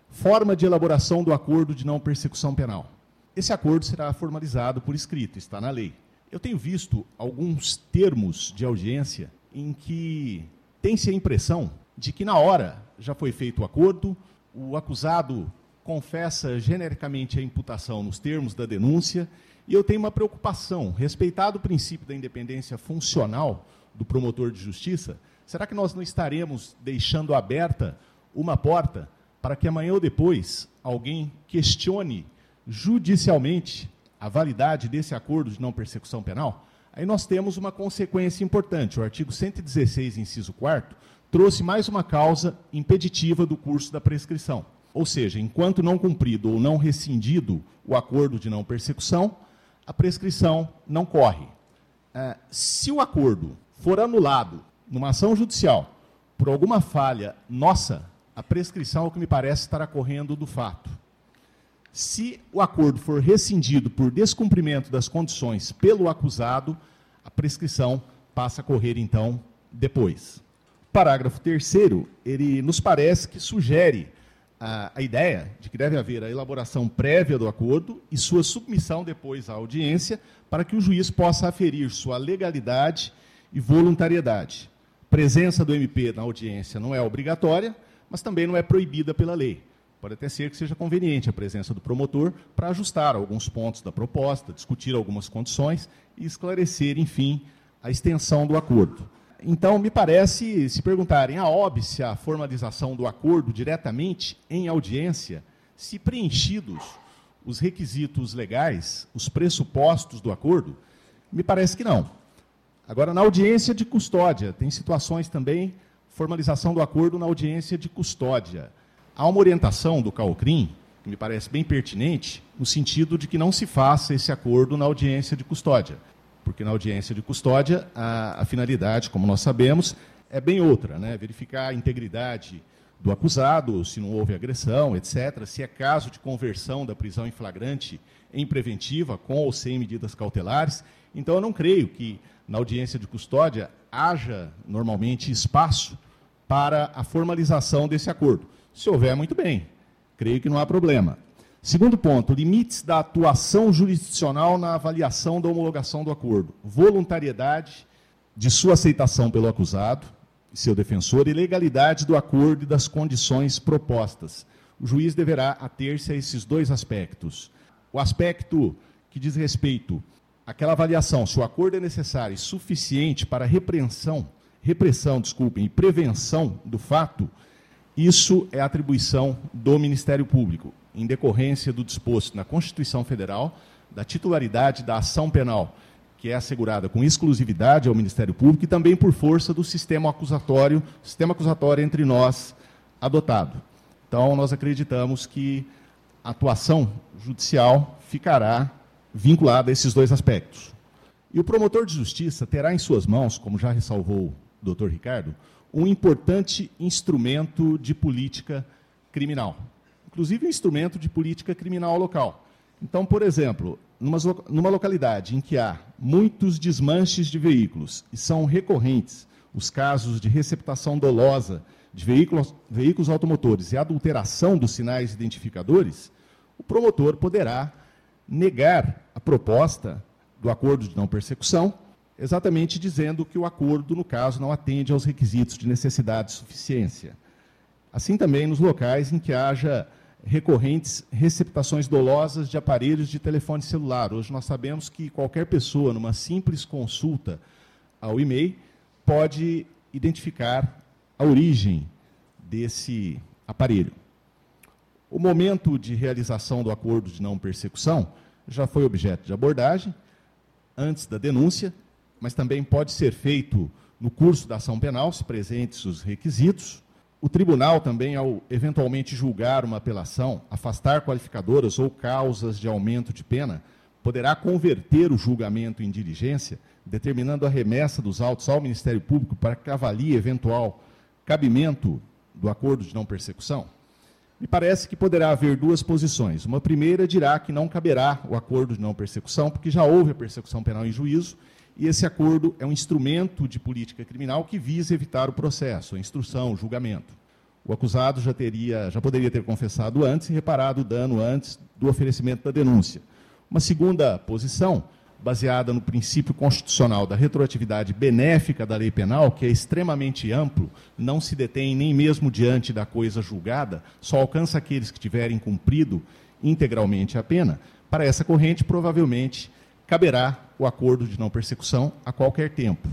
Forma de elaboração do acordo de não persecução penal. Esse acordo será formalizado por escrito, está na lei. Eu tenho visto alguns termos de audiência em que tem-se a impressão de que na hora já foi feito o acordo, o acusado confessa genericamente a imputação nos termos da denúncia, e eu tenho uma preocupação, respeitado o princípio da independência funcional do promotor de justiça, será que nós não estaremos deixando aberta uma porta para que amanhã ou depois alguém questione judicialmente a validade desse acordo de não persecução penal? Aí nós temos uma consequência importante. O artigo 116, inciso 4 trouxe mais uma causa impeditiva do curso da prescrição. Ou seja, enquanto não cumprido ou não rescindido o acordo de não persecução, a prescrição não corre. É, se o acordo for anulado numa ação judicial por alguma falha nossa, a prescrição, o que me parece, estará correndo do fato. Se o acordo for rescindido por descumprimento das condições pelo acusado, a prescrição passa a correr, então, depois. Parágrafo 3 ele nos parece que sugere a, a, ideia de que deve haver a elaboração prévia do acordo e sua submissão depois à audiência para que o juiz possa aferir sua legalidade e voluntariedade. Presença do MP na audiência não é obrigatória, mas também não é proibida pela lei. Pode até ser que seja conveniente a presença do promotor para ajustar alguns pontos da proposta, discutir algumas condições e esclarecer, enfim, a extensão do acordo. Então, me parece, se perguntarem a óbice a formalização do acordo diretamente em audiência, se preenchidos os requisitos legais, os pressupostos do acordo, me parece que não. Agora, na audiência de custódia, tem situações também, formalização do acordo na audiência de custódia. Há uma orientação do CAUCRIM, que me parece bem pertinente, no sentido de que não se faça esse acordo na audiência de custódia porque na audiência de custódia a, a finalidade, como nós sabemos, é bem outra, né? Verificar a integridade do acusado, se não houve agressão, etc., se é caso de conversão da prisão em flagrante em preventiva, com ou sem medidas cautelares. Então, eu não creio que na audiência de custódia haja normalmente espaço para a formalização desse acordo. Se houver, muito bem. Creio que não há problema. Segundo ponto, limites da atuação jurisdicional na avaliação da homologação do acordo. Voluntariedade de sua aceitação pelo acusado e seu defensor e legalidade do acordo e das condições propostas. O juiz deverá ater-se a esses dois aspectos. O aspecto que diz respeito àquela avaliação, se o acordo é necessário e suficiente para repreensão, repressão, desculpem, e prevenção do fato, isso é atribuição do Ministério Público, em decorrência do disposto na Constituição Federal da titularidade da ação penal, que é assegurada com exclusividade ao Ministério Público e também por força do sistema acusatório, sistema acusatório entre nós adotado. Então, nós acreditamos que a atuação judicial ficará vinculada a esses dois aspectos. E o promotor de justiça terá em suas mãos, como já ressalvou o doutor Ricardo, um importante instrumento de política criminal, inclusive um instrumento de política criminal local. Então, por exemplo, numa, numa localidade em que há muitos desmanches de veículos e são recorrentes os casos de receptação dolosa de veículos, veículos automotores e adulteração dos sinais identificadores, o promotor poderá negar a proposta do acordo de não persecução, exatamente dizendo que o acordo, no caso, não atende aos requisitos de necessidade e suficiência. Assim também nos locais em que haja recorrentes receptações dolosas de aparelhos de telefone celular. Hoje nós sabemos que qualquer pessoa, numa simples consulta ao e-mail, pode identificar a origem desse aparelho. O momento de realização do acordo de não persecução já foi objeto de abordagem antes da denúncia, mas também pode ser feito no curso da ação penal, se presentes os requisitos. O tribunal também, ao eventualmente julgar uma apelação, afastar qualificadoras ou causas de aumento de pena, poderá converter o julgamento em diligência, determinando a remessa dos autos ao Ministério Público para que avalie eventual cabimento do acordo de não persecução. Me parece que poderá haver duas posições. Uma primeira dirá que não caberá o acordo de não persecução, porque já houve a persecução penal em juízo, e esse acordo é um instrumento de política criminal que visa evitar o processo, a instrução, o julgamento. O acusado já, teria, já poderia ter confessado antes e reparado o dano antes do oferecimento da denúncia. Uma segunda posição baseada no princípio constitucional da retroatividade benéfica da lei penal, que é extremamente amplo, não se detém nem mesmo diante da coisa julgada, só alcança aqueles que tiverem cumprido integralmente a pena, para essa corrente provavelmente caberá o acordo de não persecução a qualquer tempo.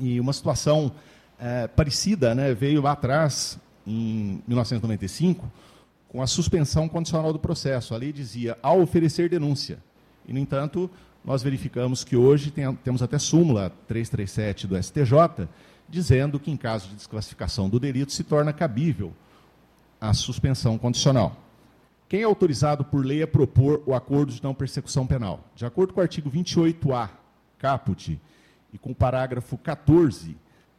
E uma situação é, parecida né, veio lá atrás, em 1995, com a suspensão condicional do processo. A lei dizia, ao oferecer denúncia. E, no entanto, nós verificamos que hoje tem, temos até súmula 337 do STJ, dizendo que, em caso de desclassificação do delito, se torna cabível a suspensão condicional. Quem é autorizado por lei a propor o acordo de não persecução penal? De acordo com o artigo 28A, caput, e com o parágrafo 14,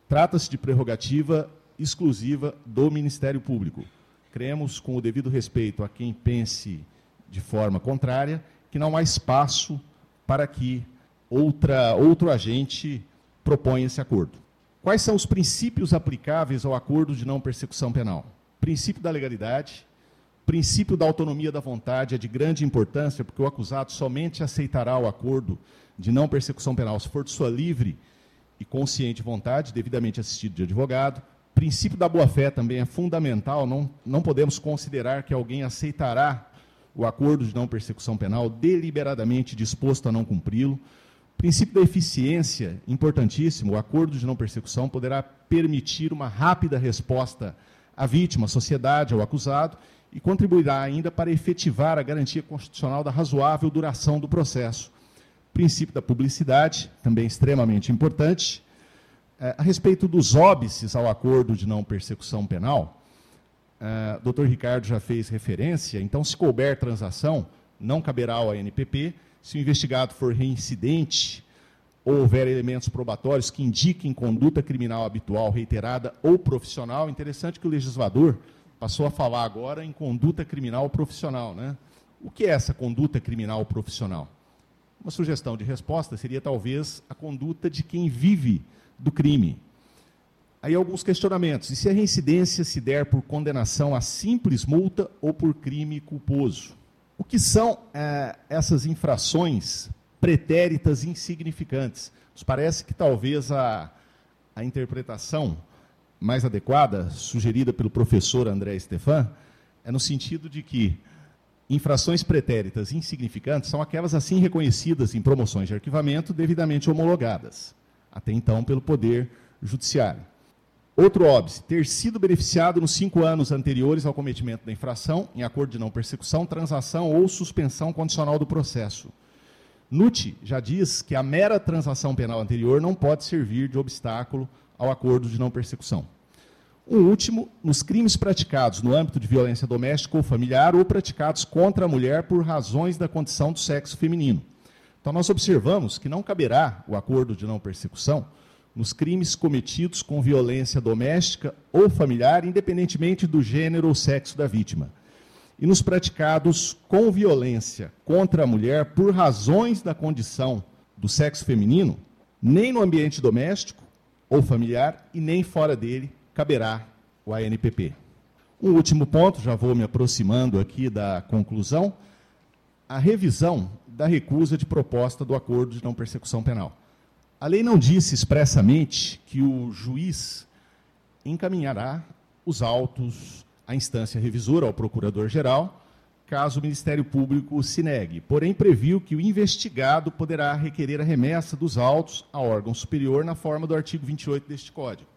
trata-se de prerrogativa exclusiva do Ministério Público. Cremos, com o devido respeito a quem pense de forma contrária, que não há espaço para que outra, outro agente proponha esse acordo. Quais são os princípios aplicáveis ao acordo de não persecução penal? Princípio da legalidade, princípio da autonomia da vontade é de grande importância, porque o acusado somente aceitará o acordo de não persecução penal se for de sua livre e consciente vontade, devidamente assistido de advogado. Princípio da boa-fé também é fundamental, não, não podemos considerar que alguém aceitará o acordo de não persecução penal deliberadamente disposto a não cumpri-lo. Princípio da eficiência, importantíssimo, o acordo de não persecução poderá permitir uma rápida resposta à vítima, à sociedade, ao acusado, e contribuirá ainda para efetivar a garantia constitucional da razoável duração do processo. Princípio da publicidade, também extremamente importante. É, a respeito dos óbices ao acordo de não persecução penal, uh, doutor Ricardo já fez referência, então, se couber transação, não caberá ao ANPP. Se o investigado for reincidente, ou houver elementos probatórios que indiquem conduta criminal habitual, reiterada ou profissional, interessante que o legislador passou a falar agora em conduta criminal profissional. Né? O que é essa conduta criminal profissional? Uma sugestão de resposta seria talvez a conduta de quem vive do crime. Aí alguns questionamentos. E se a reincidência se der por condenação a simples multa ou por crime culposo? O que são é, essas infrações pretéritas insignificantes? Nos parece que talvez a, a interpretação mais adequada, sugerida pelo professor André Stefan, é no sentido de que infrações pretéritas insignificantes são aquelas assim reconhecidas em promoções de arquivamento devidamente homologadas, até então pelo Poder Judiciário. Outro óbice, ter sido beneficiado nos cinco anos anteriores ao cometimento da infração, em acordo de não persecução, transação ou suspensão condicional do processo. NUT já diz que a mera transação penal anterior não pode servir de obstáculo ao acordo de não persecução. O último, nos crimes praticados no âmbito de violência doméstica ou familiar ou praticados contra a mulher por razões da condição do sexo feminino. Então, nós observamos que não caberá o acordo de não persecução nos crimes cometidos com violência doméstica ou familiar, independentemente do gênero ou sexo da vítima, e nos praticados com violência contra a mulher por razões da condição do sexo feminino, nem no ambiente doméstico ou familiar e nem fora dele caberá o ANPP. Um último ponto, já vou me aproximando aqui da conclusão, a revisão da recusa de proposta do acordo de não persecução penal. A lei não disse expressamente que o juiz encaminhará os autos à instância revisora, ao procurador-geral, caso o Ministério Público se negue. Porém, previu que o investigado poderá requerer a remessa dos autos a órgão superior na forma do artigo 28 deste Código.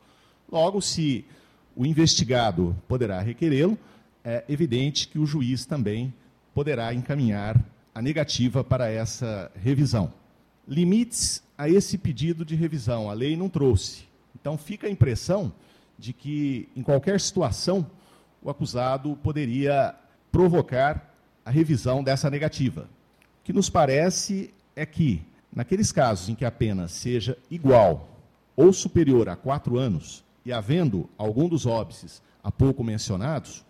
Logo, se o investigado poderá requerê-lo, é evidente que o juiz também poderá encaminhar a negativa para essa revisão. Limites a esse pedido de revisão, a lei não trouxe. Então fica a impressão de que, em qualquer situação, o acusado poderia provocar a revisão dessa negativa. O que nos parece é que, naqueles casos em que a pena seja igual ou superior a quatro anos, e havendo algum dos óbices há pouco mencionados,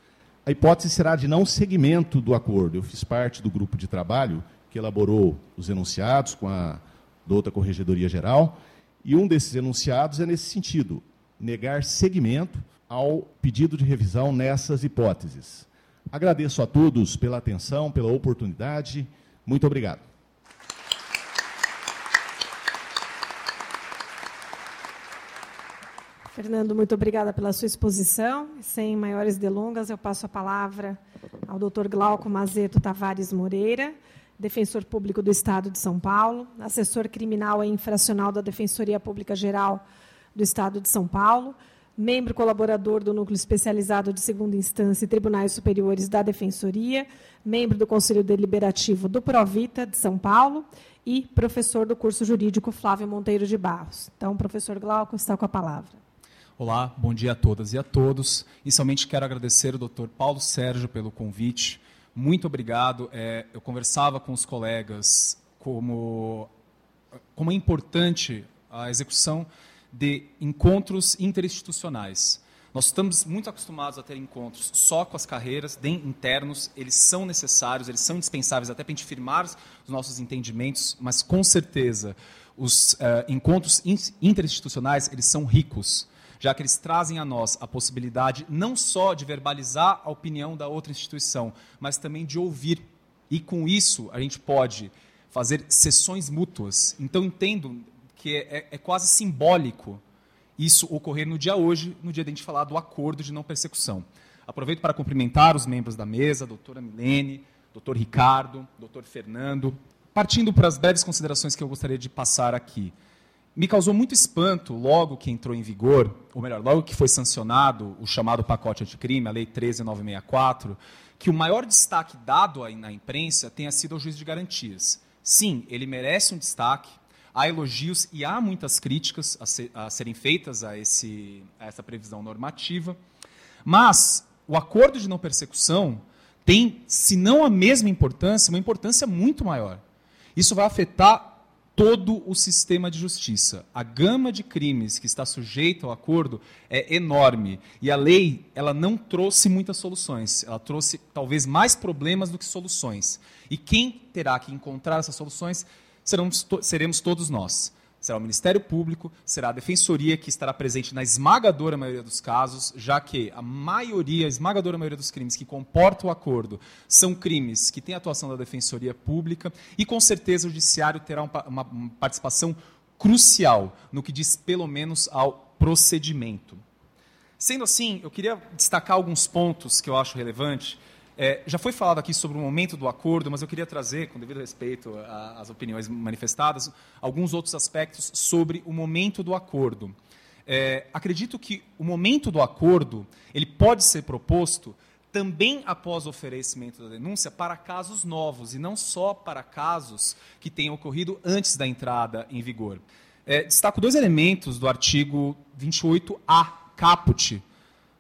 a hipótese será de não segmento do acordo. Eu fiz parte do grupo de trabalho que elaborou os enunciados com a douta Corregedoria Geral, e um desses enunciados é nesse sentido, negar seguimento ao pedido de revisão nessas hipóteses. Agradeço a todos pela atenção, pela oportunidade. Muito obrigado. Fernando, muito obrigada pela sua exposição. Sem maiores delongas, eu passo a palavra ao Dr. Glauco Mazeto Tavares Moreira, defensor público do Estado de São Paulo, assessor criminal e infracional da Defensoria Pública Geral do Estado de São Paulo, membro colaborador do Núcleo Especializado de Segunda Instância e Tribunais Superiores da Defensoria, membro do Conselho Deliberativo do Provita de São Paulo e professor do curso jurídico Flávio Monteiro de Barros. Então, professor Glauco está com a palavra. Olá, bom dia a todas e a todos. Inicialmente quero agradecer ao Dr. Paulo Sérgio pelo convite. Muito obrigado. É, eu conversava com os colegas como, como é importante a execução de encontros interinstitucionais. Nós estamos muito acostumados a ter encontros só com as carreiras internos, eles são necessários, eles são indispensáveis até para a gente firmar os nossos entendimentos, mas com certeza os uh, encontros interinstitucionais eles são ricos já que eles trazem a nós a possibilidade não só de verbalizar a opinião da outra instituição, mas também de ouvir. E com isso a gente pode fazer sessões mútuas. Então entendo que é, é, é quase simbólico isso ocorrer no dia hoje, no dia de a gente falar do acordo de não persecução. Aproveito para cumprimentar os membros da mesa, doutora Milene, doutor Ricardo, doutor Fernando. Partindo para as breves considerações que eu gostaria de passar aqui me causou muito espanto logo que entrou em vigor, ou melhor, logo que foi sancionado o chamado pacote anticrime, a Lei 13964, que o maior destaque dado aí na imprensa tenha sido ao juiz de garantias. Sim, ele merece um destaque, há elogios e há muitas críticas a, ser, a serem feitas a, esse, a essa previsão normativa, mas o acordo de não persecução tem, se não a mesma importância, uma importância muito maior. Isso vai afetar todo o sistema de justiça. A gama de crimes que está sujeito ao acordo é enorme e a lei ela não trouxe muitas soluções. Ela trouxe talvez mais problemas do que soluções. E quem terá que encontrar essas soluções seremos, seremos todos nós será o Ministério Público, será a Defensoria que estará presente na esmagadora maioria dos casos, já que a maioria, a esmagadora maioria dos crimes que comportam o acordo são crimes que têm atuação da Defensoria Pública e com certeza o Judiciário terá uma, uma participação crucial no que diz pelo menos ao procedimento. Sendo assim, eu queria destacar alguns pontos que eu acho relevantes é, já foi falado aqui sobre o momento do acordo, mas eu queria trazer, com devido respeito às opiniões manifestadas, alguns outros aspectos sobre o momento do acordo. É, acredito que o momento do acordo ele pode ser proposto também após o oferecimento da denúncia para casos novos e não só para casos que tenham ocorrido antes da entrada em vigor. É, destaco dois elementos do artigo 28A, caput,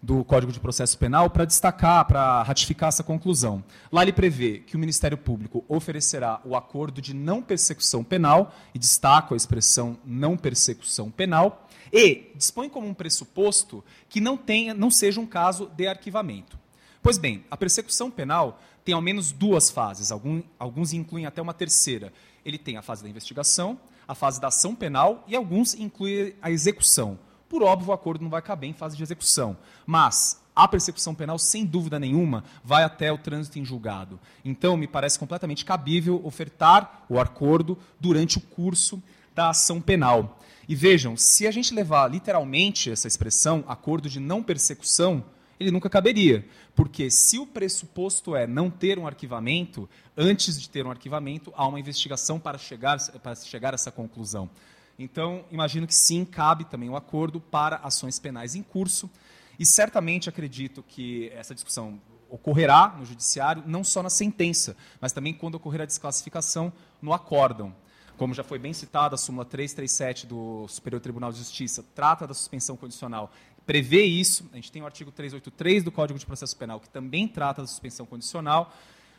do Código de Processo Penal para destacar, para ratificar essa conclusão. Lá ele prevê que o Ministério Público oferecerá o acordo de não persecução penal, e destaco a expressão não persecução penal, e dispõe como um pressuposto que não, tenha, não seja um caso de arquivamento. Pois bem, a persecução penal tem ao menos duas fases, alguns, alguns incluem até uma terceira. Ele tem a fase da investigação, a fase da ação penal e alguns incluem a execução. Por óbvio, o acordo não vai caber em fase de execução. Mas a persecução penal, sem dúvida nenhuma, vai até o trânsito em julgado. Então, me parece completamente cabível ofertar o acordo durante o curso da ação penal. E vejam, se a gente levar literalmente essa expressão, acordo de não persecução, ele nunca caberia. Porque se o pressuposto é não ter um arquivamento, antes de ter um arquivamento, há uma investigação para chegar, para chegar a essa conclusão. Então, imagino que sim, cabe também o um acordo para ações penais em curso. E certamente acredito que essa discussão ocorrerá no judiciário, não só na sentença, mas também quando ocorrer a desclassificação no acórdão. Como já foi bem citado, a súmula 337 do Superior Tribunal de Justiça trata da suspensão condicional, prevê isso. A gente tem o artigo 383 do Código de Processo Penal, que também trata da suspensão condicional.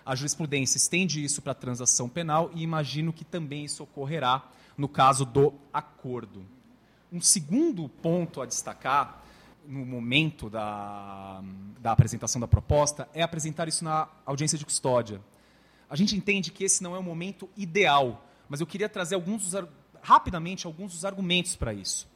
A jurisprudência estende isso para a transação penal e imagino que também isso ocorrerá no caso do acordo. Um segundo ponto a destacar no momento da, da apresentação da proposta é apresentar isso na audiência de custódia. A gente entende que esse não é o momento ideal, mas eu queria trazer alguns rapidamente alguns dos argumentos para isso.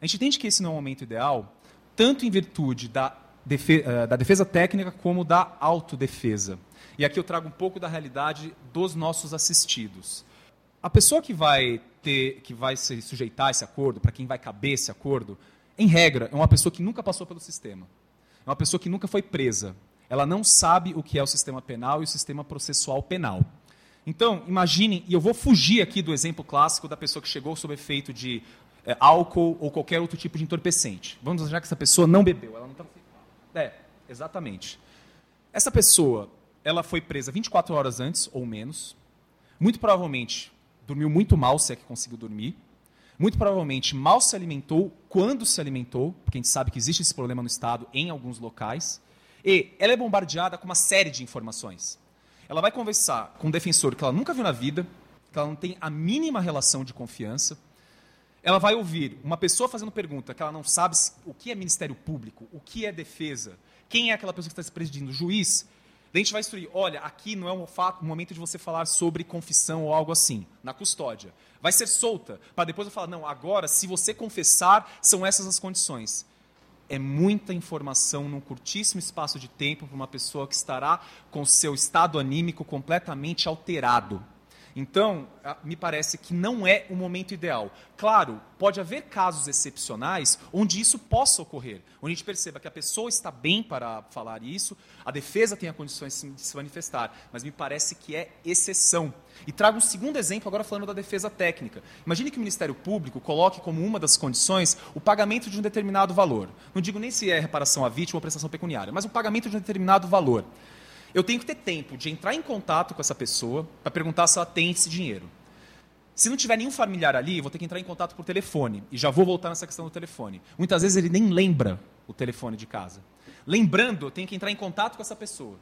A gente entende que esse não é o momento ideal, tanto em virtude da defesa, eh, da defesa técnica como da autodefesa. E aqui eu trago um pouco da realidade dos nossos assistidos. A pessoa que vai ter, que vai se sujeitar a esse acordo, para quem vai caber esse acordo, em regra, é uma pessoa que nunca passou pelo sistema. É uma pessoa que nunca foi presa. Ela não sabe o que é o sistema penal e o sistema processual penal. Então, imaginem, e eu vou fugir aqui do exemplo clássico da pessoa que chegou sob efeito de é, álcool ou qualquer outro tipo de entorpecente. Vamos imaginar que essa pessoa não bebeu, ela não estava. É, exatamente. Essa pessoa, ela foi presa 24 horas antes ou menos. Muito provavelmente dormiu muito mal, se é que conseguiu dormir. Muito provavelmente mal se alimentou quando se alimentou, porque a gente sabe que existe esse problema no Estado em alguns locais. E ela é bombardeada com uma série de informações. Ela vai conversar com um defensor que ela nunca viu na vida, que ela não tem a mínima relação de confiança. Ela vai ouvir uma pessoa fazendo pergunta que ela não sabe o que é Ministério Público, o que é defesa, quem é aquela pessoa que está se presidindo, o juiz. Daí a gente vai instruir, olha, aqui não é um um momento de você falar sobre confissão ou algo assim, na custódia. Vai ser solta, para depois eu falar, não, agora, se você confessar, são essas as condições. É muita informação num curtíssimo espaço de tempo para uma pessoa que estará com seu estado anímico completamente alterado. Então, me parece que não é o momento ideal. Claro, pode haver casos excepcionais onde isso possa ocorrer, onde a gente perceba que a pessoa está bem para falar isso, a defesa tem condições de se manifestar, mas me parece que é exceção. E trago um segundo exemplo agora falando da defesa técnica. Imagine que o Ministério Público coloque como uma das condições o pagamento de um determinado valor. Não digo nem se é reparação à vítima ou prestação pecuniária, mas o pagamento de um determinado valor eu tenho que ter tempo de entrar em contato com essa pessoa para perguntar se ela tem esse dinheiro. Se não tiver nenhum familiar ali, vou ter que entrar em contato por telefone. E já vou voltar nessa questão do telefone. Muitas vezes ele nem lembra o telefone de casa. Lembrando, eu tenho que entrar em contato com essa pessoa.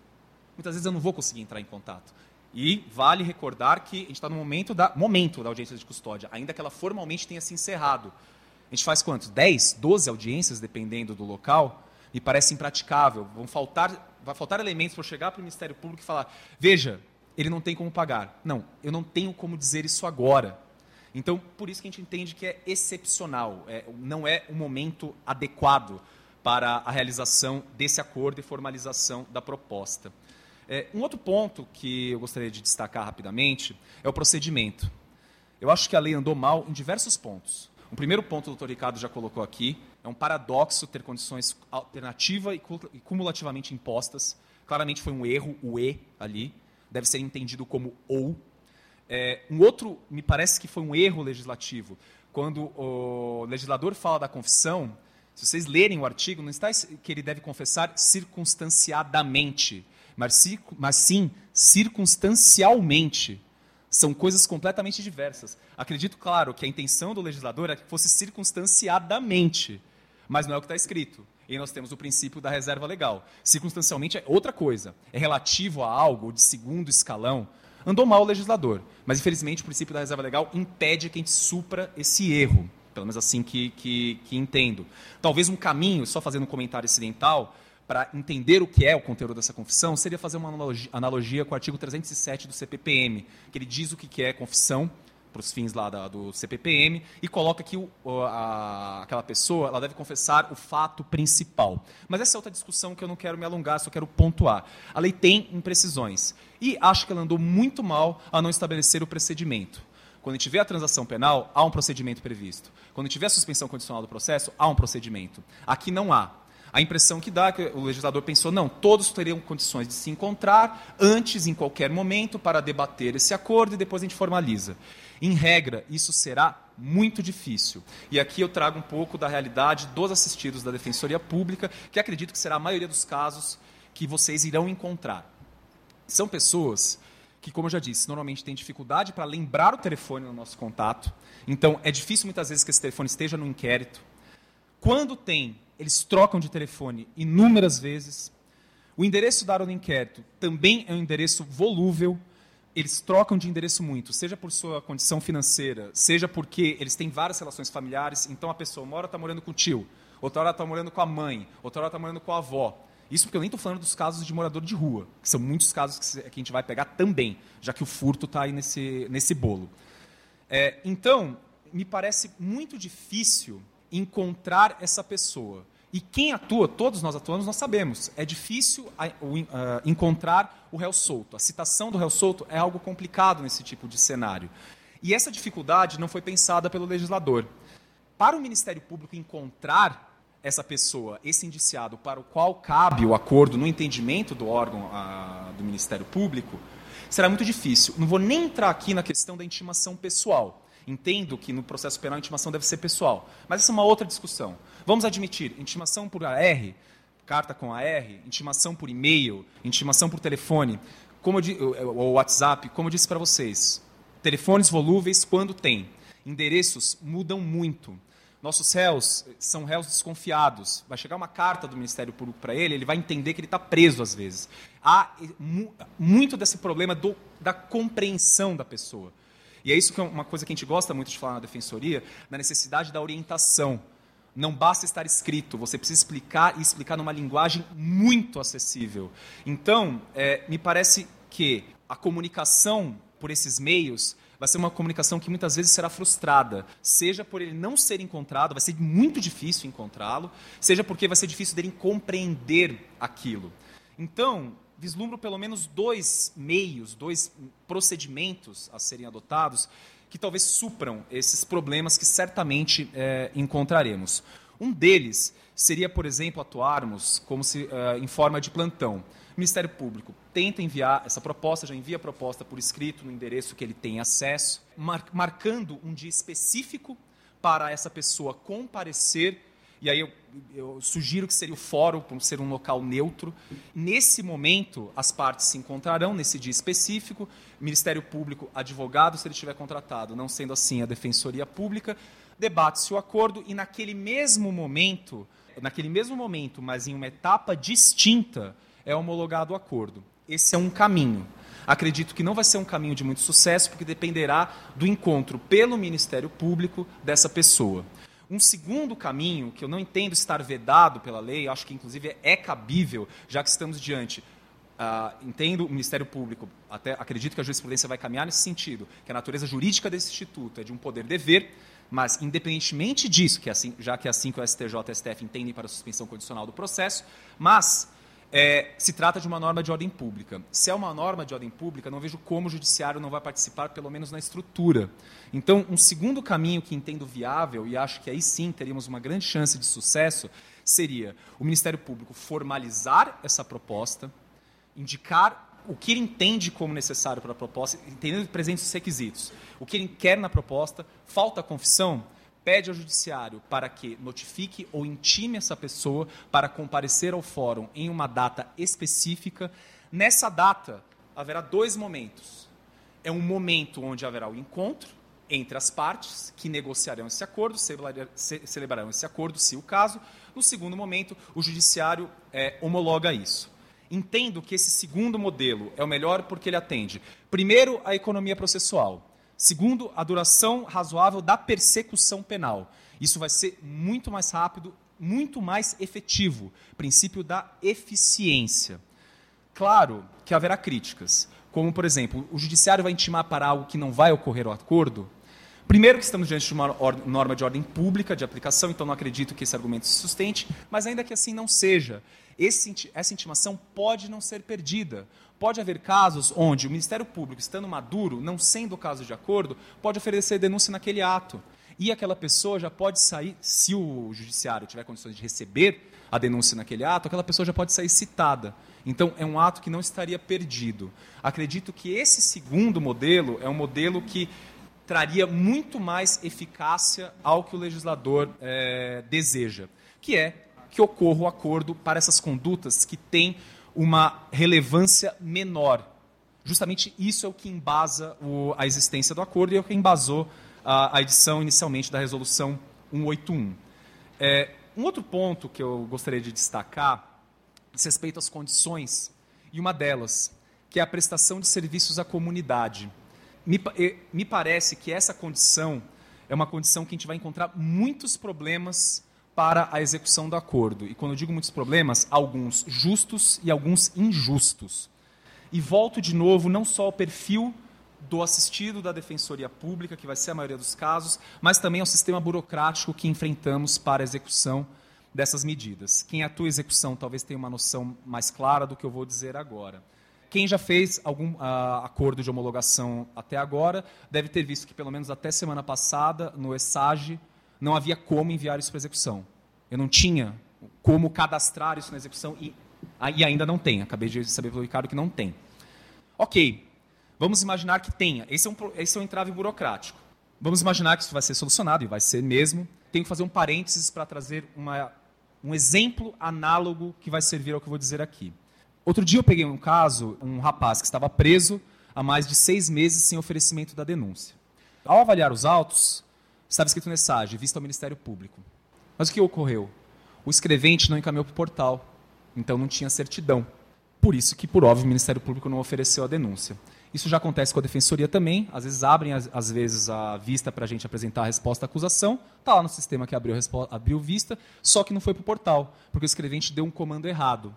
Muitas vezes eu não vou conseguir entrar em contato. E vale recordar que a gente está no momento da, momento da audiência de custódia, ainda que ela formalmente tenha se encerrado. A gente faz quantos? 10, 12 audiências, dependendo do local, me parece impraticável. Vão faltar, vai faltar elementos para chegar para o Ministério Público e falar: veja, ele não tem como pagar. Não, eu não tenho como dizer isso agora. Então, por isso que a gente entende que é excepcional, é, não é o momento adequado para a realização desse acordo e formalização da proposta. É, um outro ponto que eu gostaria de destacar rapidamente é o procedimento. Eu acho que a lei andou mal em diversos pontos. O primeiro ponto o doutor Ricardo já colocou aqui, é um paradoxo ter condições alternativa e cumulativamente impostas. Claramente foi um erro, o E ali, deve ser entendido como ou. É, um outro, me parece que foi um erro legislativo, quando o legislador fala da confissão, se vocês lerem o artigo, não está que ele deve confessar circunstanciadamente, mas, mas sim circunstancialmente. São coisas completamente diversas. Acredito, claro, que a intenção do legislador é que fosse circunstanciadamente, mas não é o que está escrito. E nós temos o princípio da reserva legal. Circunstancialmente é outra coisa. É relativo a algo de segundo escalão. Andou mal o legislador, mas infelizmente o princípio da reserva legal impede que a gente supra esse erro. Pelo menos assim que, que, que entendo. Talvez um caminho, só fazendo um comentário incidental, para entender o que é o conteúdo dessa confissão, seria fazer uma analogia, com o artigo 307 do CPPM, que ele diz o que é confissão para os fins lá da, do CPPM e coloca que o, a, aquela pessoa ela deve confessar o fato principal. Mas essa é outra discussão que eu não quero me alongar, só quero pontuar. A lei tem imprecisões e acho que ela andou muito mal a não estabelecer o procedimento. Quando vê a transação penal, há um procedimento previsto. Quando vê a suspensão condicional do processo, há um procedimento. Aqui não há a impressão que dá é que o legislador pensou, não, todos teriam condições de se encontrar antes, em qualquer momento, para debater esse acordo e depois a gente formaliza. Em regra, isso será muito difícil. E aqui eu trago um pouco da realidade dos assistidos da Defensoria Pública, que acredito que será a maioria dos casos que vocês irão encontrar. São pessoas que, como eu já disse, normalmente têm dificuldade para lembrar o telefone no nosso contato. Então, é difícil muitas vezes que esse telefone esteja no inquérito. Quando tem eles trocam de telefone inúmeras vezes. O endereço dado no inquérito também é um endereço volúvel. Eles trocam de endereço muito, seja por sua condição financeira, seja porque eles têm várias relações familiares. Então a pessoa, uma hora está morando com o tio, outra hora está morando com a mãe, outra hora está morando com a avó. Isso porque eu nem estou falando dos casos de morador de rua, que são muitos casos que a gente vai pegar também, já que o furto está aí nesse, nesse bolo. É, então, me parece muito difícil encontrar essa pessoa. E quem atua, todos nós atuamos, nós sabemos, é difícil encontrar o réu solto. A citação do réu solto é algo complicado nesse tipo de cenário. E essa dificuldade não foi pensada pelo legislador. Para o Ministério Público encontrar essa pessoa, esse indiciado, para o qual cabe o acordo no entendimento do órgão do Ministério Público, será muito difícil. Não vou nem entrar aqui na questão da intimação pessoal. Entendo que no processo penal a intimação deve ser pessoal, mas essa é uma outra discussão. Vamos admitir, intimação por AR, carta com AR, intimação por e-mail, intimação por telefone, como ou WhatsApp, como eu disse para vocês, telefones volúveis quando tem. Endereços mudam muito. Nossos réus são réus desconfiados. Vai chegar uma carta do Ministério Público para ele, ele vai entender que ele está preso às vezes. Há muito desse problema do, da compreensão da pessoa. E é isso que é uma coisa que a gente gosta muito de falar na defensoria, da necessidade da orientação. Não basta estar escrito, você precisa explicar e explicar numa linguagem muito acessível. Então, é, me parece que a comunicação por esses meios vai ser uma comunicação que muitas vezes será frustrada, seja por ele não ser encontrado, vai ser muito difícil encontrá-lo, seja porque vai ser difícil dele compreender aquilo. Então, vislumbro pelo menos dois meios, dois procedimentos a serem adotados que talvez supram esses problemas que certamente é, encontraremos. Um deles seria, por exemplo, atuarmos como se, uh, em forma de plantão. O Ministério Público tenta enviar essa proposta, já envia a proposta por escrito no endereço que ele tem acesso, mar marcando um dia específico para essa pessoa comparecer e aí eu, eu, sugiro que seria o fórum, por ser um local neutro. Nesse momento, as partes se encontrarão, nesse dia específico, Ministério Público, advogado, se ele estiver contratado, não sendo assim a Defensoria Pública, debate-se o acordo e naquele mesmo momento, naquele mesmo momento, mas em uma etapa distinta, é homologado o acordo. esse é um caminho. Acredito que não vai ser um caminho de muito sucesso, porque dependerá do encontro pelo Ministério Público dessa pessoa. Um segundo caminho, que eu não entendo estar vedado pela lei, acho que inclusive é cabível, já que estamos diante Uh, entendo o Ministério Público, até acredito que a jurisprudência vai caminhar nesse sentido, que a natureza jurídica desse instituto é de um poder-dever, mas independentemente disso, que é assim, já que é assim que o STJ e o STF entendem para a suspensão condicional do processo, mas é, se trata de uma norma de ordem pública. Se é uma norma de ordem pública, não vejo como o judiciário não vai participar, pelo menos na estrutura. Então, um segundo caminho que entendo viável, e acho que aí sim teríamos uma grande chance de sucesso, seria o Ministério Público formalizar essa proposta, indicar o que ele entende como necessário para a proposta, entendendo presentes os requisitos. O que ele quer na proposta, falta a confissão, pede ao judiciário para que notifique ou intime essa pessoa para comparecer ao fórum em uma data específica. Nessa data, haverá dois momentos. É um momento onde haverá o encontro entre as partes que negociarão esse acordo, celebrarão esse acordo, se o caso. No segundo momento, o judiciário é, homologa isso. Entendo que esse segundo modelo é o melhor porque ele atende, primeiro, a economia processual, segundo, a duração razoável da persecução penal. Isso vai ser muito mais rápido, muito mais efetivo. Princípio da eficiência. Claro que haverá críticas, como, por exemplo, o judiciário vai intimar para algo que não vai ocorrer o acordo. Primeiro, que estamos diante de uma norma de ordem pública de aplicação, então não acredito que esse argumento se sustente, mas ainda que assim não seja, esse, essa intimação pode não ser perdida. Pode haver casos onde o Ministério Público, estando maduro, não sendo o caso de acordo, pode oferecer denúncia naquele ato. E aquela pessoa já pode sair, se o judiciário tiver condições de receber a denúncia naquele ato, aquela pessoa já pode sair citada. Então, é um ato que não estaria perdido. Acredito que esse segundo modelo é um modelo que traria muito mais eficácia ao que o legislador é, deseja, que é que ocorra o acordo para essas condutas que têm uma relevância menor. Justamente isso é o que embasa o, a existência do acordo e é o que embasou a, a edição inicialmente da resolução 181. É, um outro ponto que eu gostaria de destacar diz respeito às condições, e uma delas, que é a prestação de serviços à comunidade. Me, me parece que essa condição é uma condição que a gente vai encontrar muitos problemas para a execução do acordo. E quando eu digo muitos problemas, alguns justos e alguns injustos. E volto de novo não só ao perfil do assistido da Defensoria Pública, que vai ser a maioria dos casos, mas também ao sistema burocrático que enfrentamos para a execução dessas medidas. Quem atua em execução talvez tenha uma noção mais clara do que eu vou dizer agora. Quem já fez algum uh, acordo de homologação até agora deve ter visto que, pelo menos até semana passada, no ESAGE, não havia como enviar isso para execução. Eu não tinha como cadastrar isso na execução e, e ainda não tem. Acabei de saber pelo Ricardo que não tem. Ok, vamos imaginar que tenha. Esse é um, esse é um entrave burocrático. Vamos imaginar que isso vai ser solucionado, e vai ser mesmo. Tenho que fazer um parênteses para trazer uma, um exemplo análogo que vai servir ao que eu vou dizer aqui. Outro dia eu peguei um caso, um rapaz que estava preso há mais de seis meses sem oferecimento da denúncia. Ao avaliar os autos, Estava escrito mensagem, vista ao Ministério Público. Mas o que ocorreu? O escrevente não encaminhou para o portal, então não tinha certidão. Por isso que, por óbvio, o Ministério Público não ofereceu a denúncia. Isso já acontece com a Defensoria também. Às vezes abrem, às, vezes, a vista para a gente apresentar a resposta à acusação. Está lá no sistema que abriu, abriu vista, só que não foi para o portal, porque o escrevente deu um comando errado.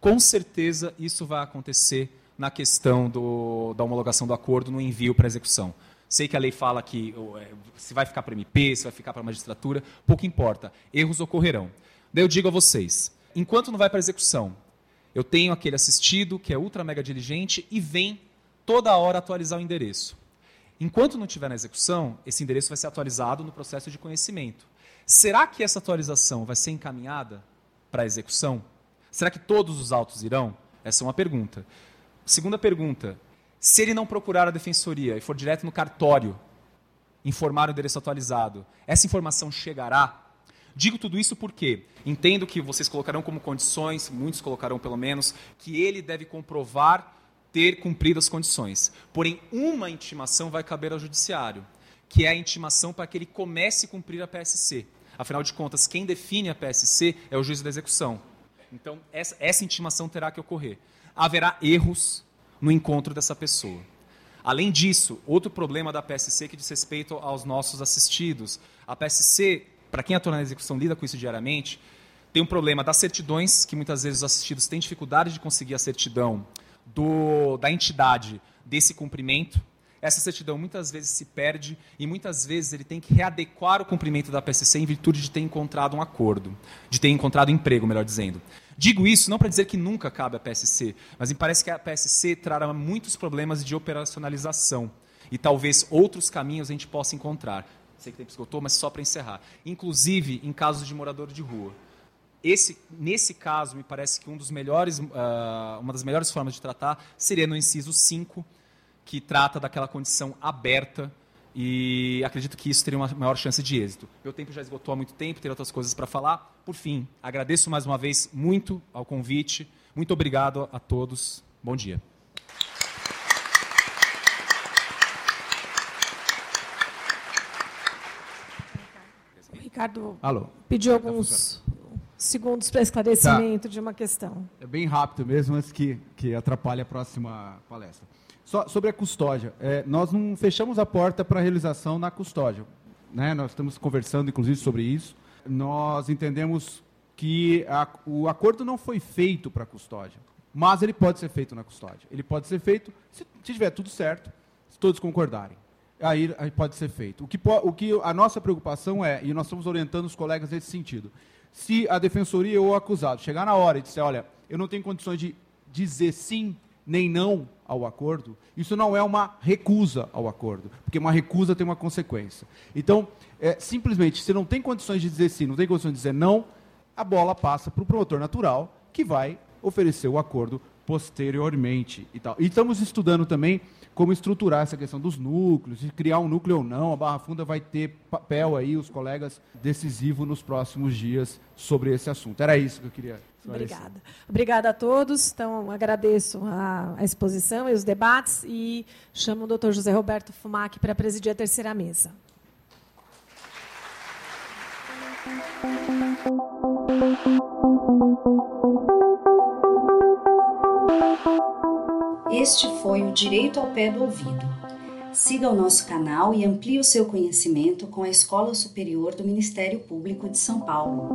Com certeza isso vai acontecer na questão do, da homologação do acordo no envio para execução. Sei que a lei fala que é, se vai ficar para MP, se vai ficar para a magistratura, pouco importa. Erros ocorrerão. Daí eu digo a vocês: enquanto não vai para execução, eu tenho aquele assistido que é ultra mega diligente e vem toda hora atualizar o endereço. Enquanto não estiver na execução, esse endereço vai ser atualizado no processo de conhecimento. Será que essa atualização vai ser encaminhada para a execução? Será que todos os autos irão? Essa é uma pergunta. Segunda pergunta: se ele não procurar a defensoria e for direto no cartório informar o endereço atualizado, essa informação chegará? Digo tudo isso porque entendo que vocês colocarão como condições, muitos colocarão pelo menos, que ele deve comprovar ter cumprido as condições. Porém, uma intimação vai caber ao judiciário, que é a intimação para que ele comece a cumprir a PSC. Afinal de contas, quem define a PSC é o juiz da execução. Então, essa, essa intimação terá que ocorrer. Haverá erros no encontro dessa pessoa. Além disso, outro problema da PSC que diz respeito aos nossos assistidos. A PSC, para quem atua na execução lida com isso diariamente, tem um problema das certidões, que muitas vezes os assistidos têm dificuldade de conseguir a certidão do, da entidade desse cumprimento. Essa certidão muitas vezes se perde e muitas vezes ele tem que readequar o cumprimento da PSC em virtude de ter encontrado um acordo, de ter encontrado emprego, melhor dizendo. Digo isso não para dizer que nunca cabe a PSC, mas me parece que a PSC trará muitos problemas de operacionalização e talvez outros caminhos a gente possa encontrar. Sei que tempo esgotou, mas só para encerrar. Inclusive em casos de morador de rua. Esse, nesse caso, me parece que um dos melhores, uh, uma das melhores formas de tratar seria no inciso 5, que trata daquela condição aberta e acredito que isso teria uma maior chance de êxito. Meu tempo já esgotou há muito tempo, teria outras coisas para falar. Por fim, agradeço mais uma vez muito ao convite. Muito obrigado a todos. Bom dia. Ricardo Alô. pediu alguns segundos para esclarecimento tá. de uma questão. É bem rápido mesmo, antes que, que atrapalhe a próxima palestra. Só sobre a custódia. É, nós não fechamos a porta para a realização na custódia. Né? Nós estamos conversando, inclusive, sobre isso. Nós entendemos que a, o acordo não foi feito para a custódia, mas ele pode ser feito na custódia. Ele pode ser feito se, se tiver tudo certo, se todos concordarem. Aí, aí pode ser feito. O que, o que a nossa preocupação é, e nós estamos orientando os colegas nesse sentido, se a defensoria ou o acusado chegar na hora e disser, olha, eu não tenho condições de dizer sim nem não ao acordo, isso não é uma recusa ao acordo, porque uma recusa tem uma consequência. Então, é, simplesmente, se não tem condições de dizer sim, não tem condições de dizer não, a bola passa para o promotor natural, que vai oferecer o acordo posteriormente. E, tal. e estamos estudando também como estruturar essa questão dos núcleos, de criar um núcleo ou não. A Barra Funda vai ter papel aí, os colegas, decisivo nos próximos dias sobre esse assunto. Era isso que eu queria Obrigada. Obrigada a todos. Então, agradeço a, a, exposição e os debates e chamo o doutor José Roberto Fumac para presidir a terceira mesa. Este foi o Direito ao Pé do Ouvido. Siga o nosso canal e amplie o seu conhecimento com a Escola Superior do Ministério Público de São Paulo.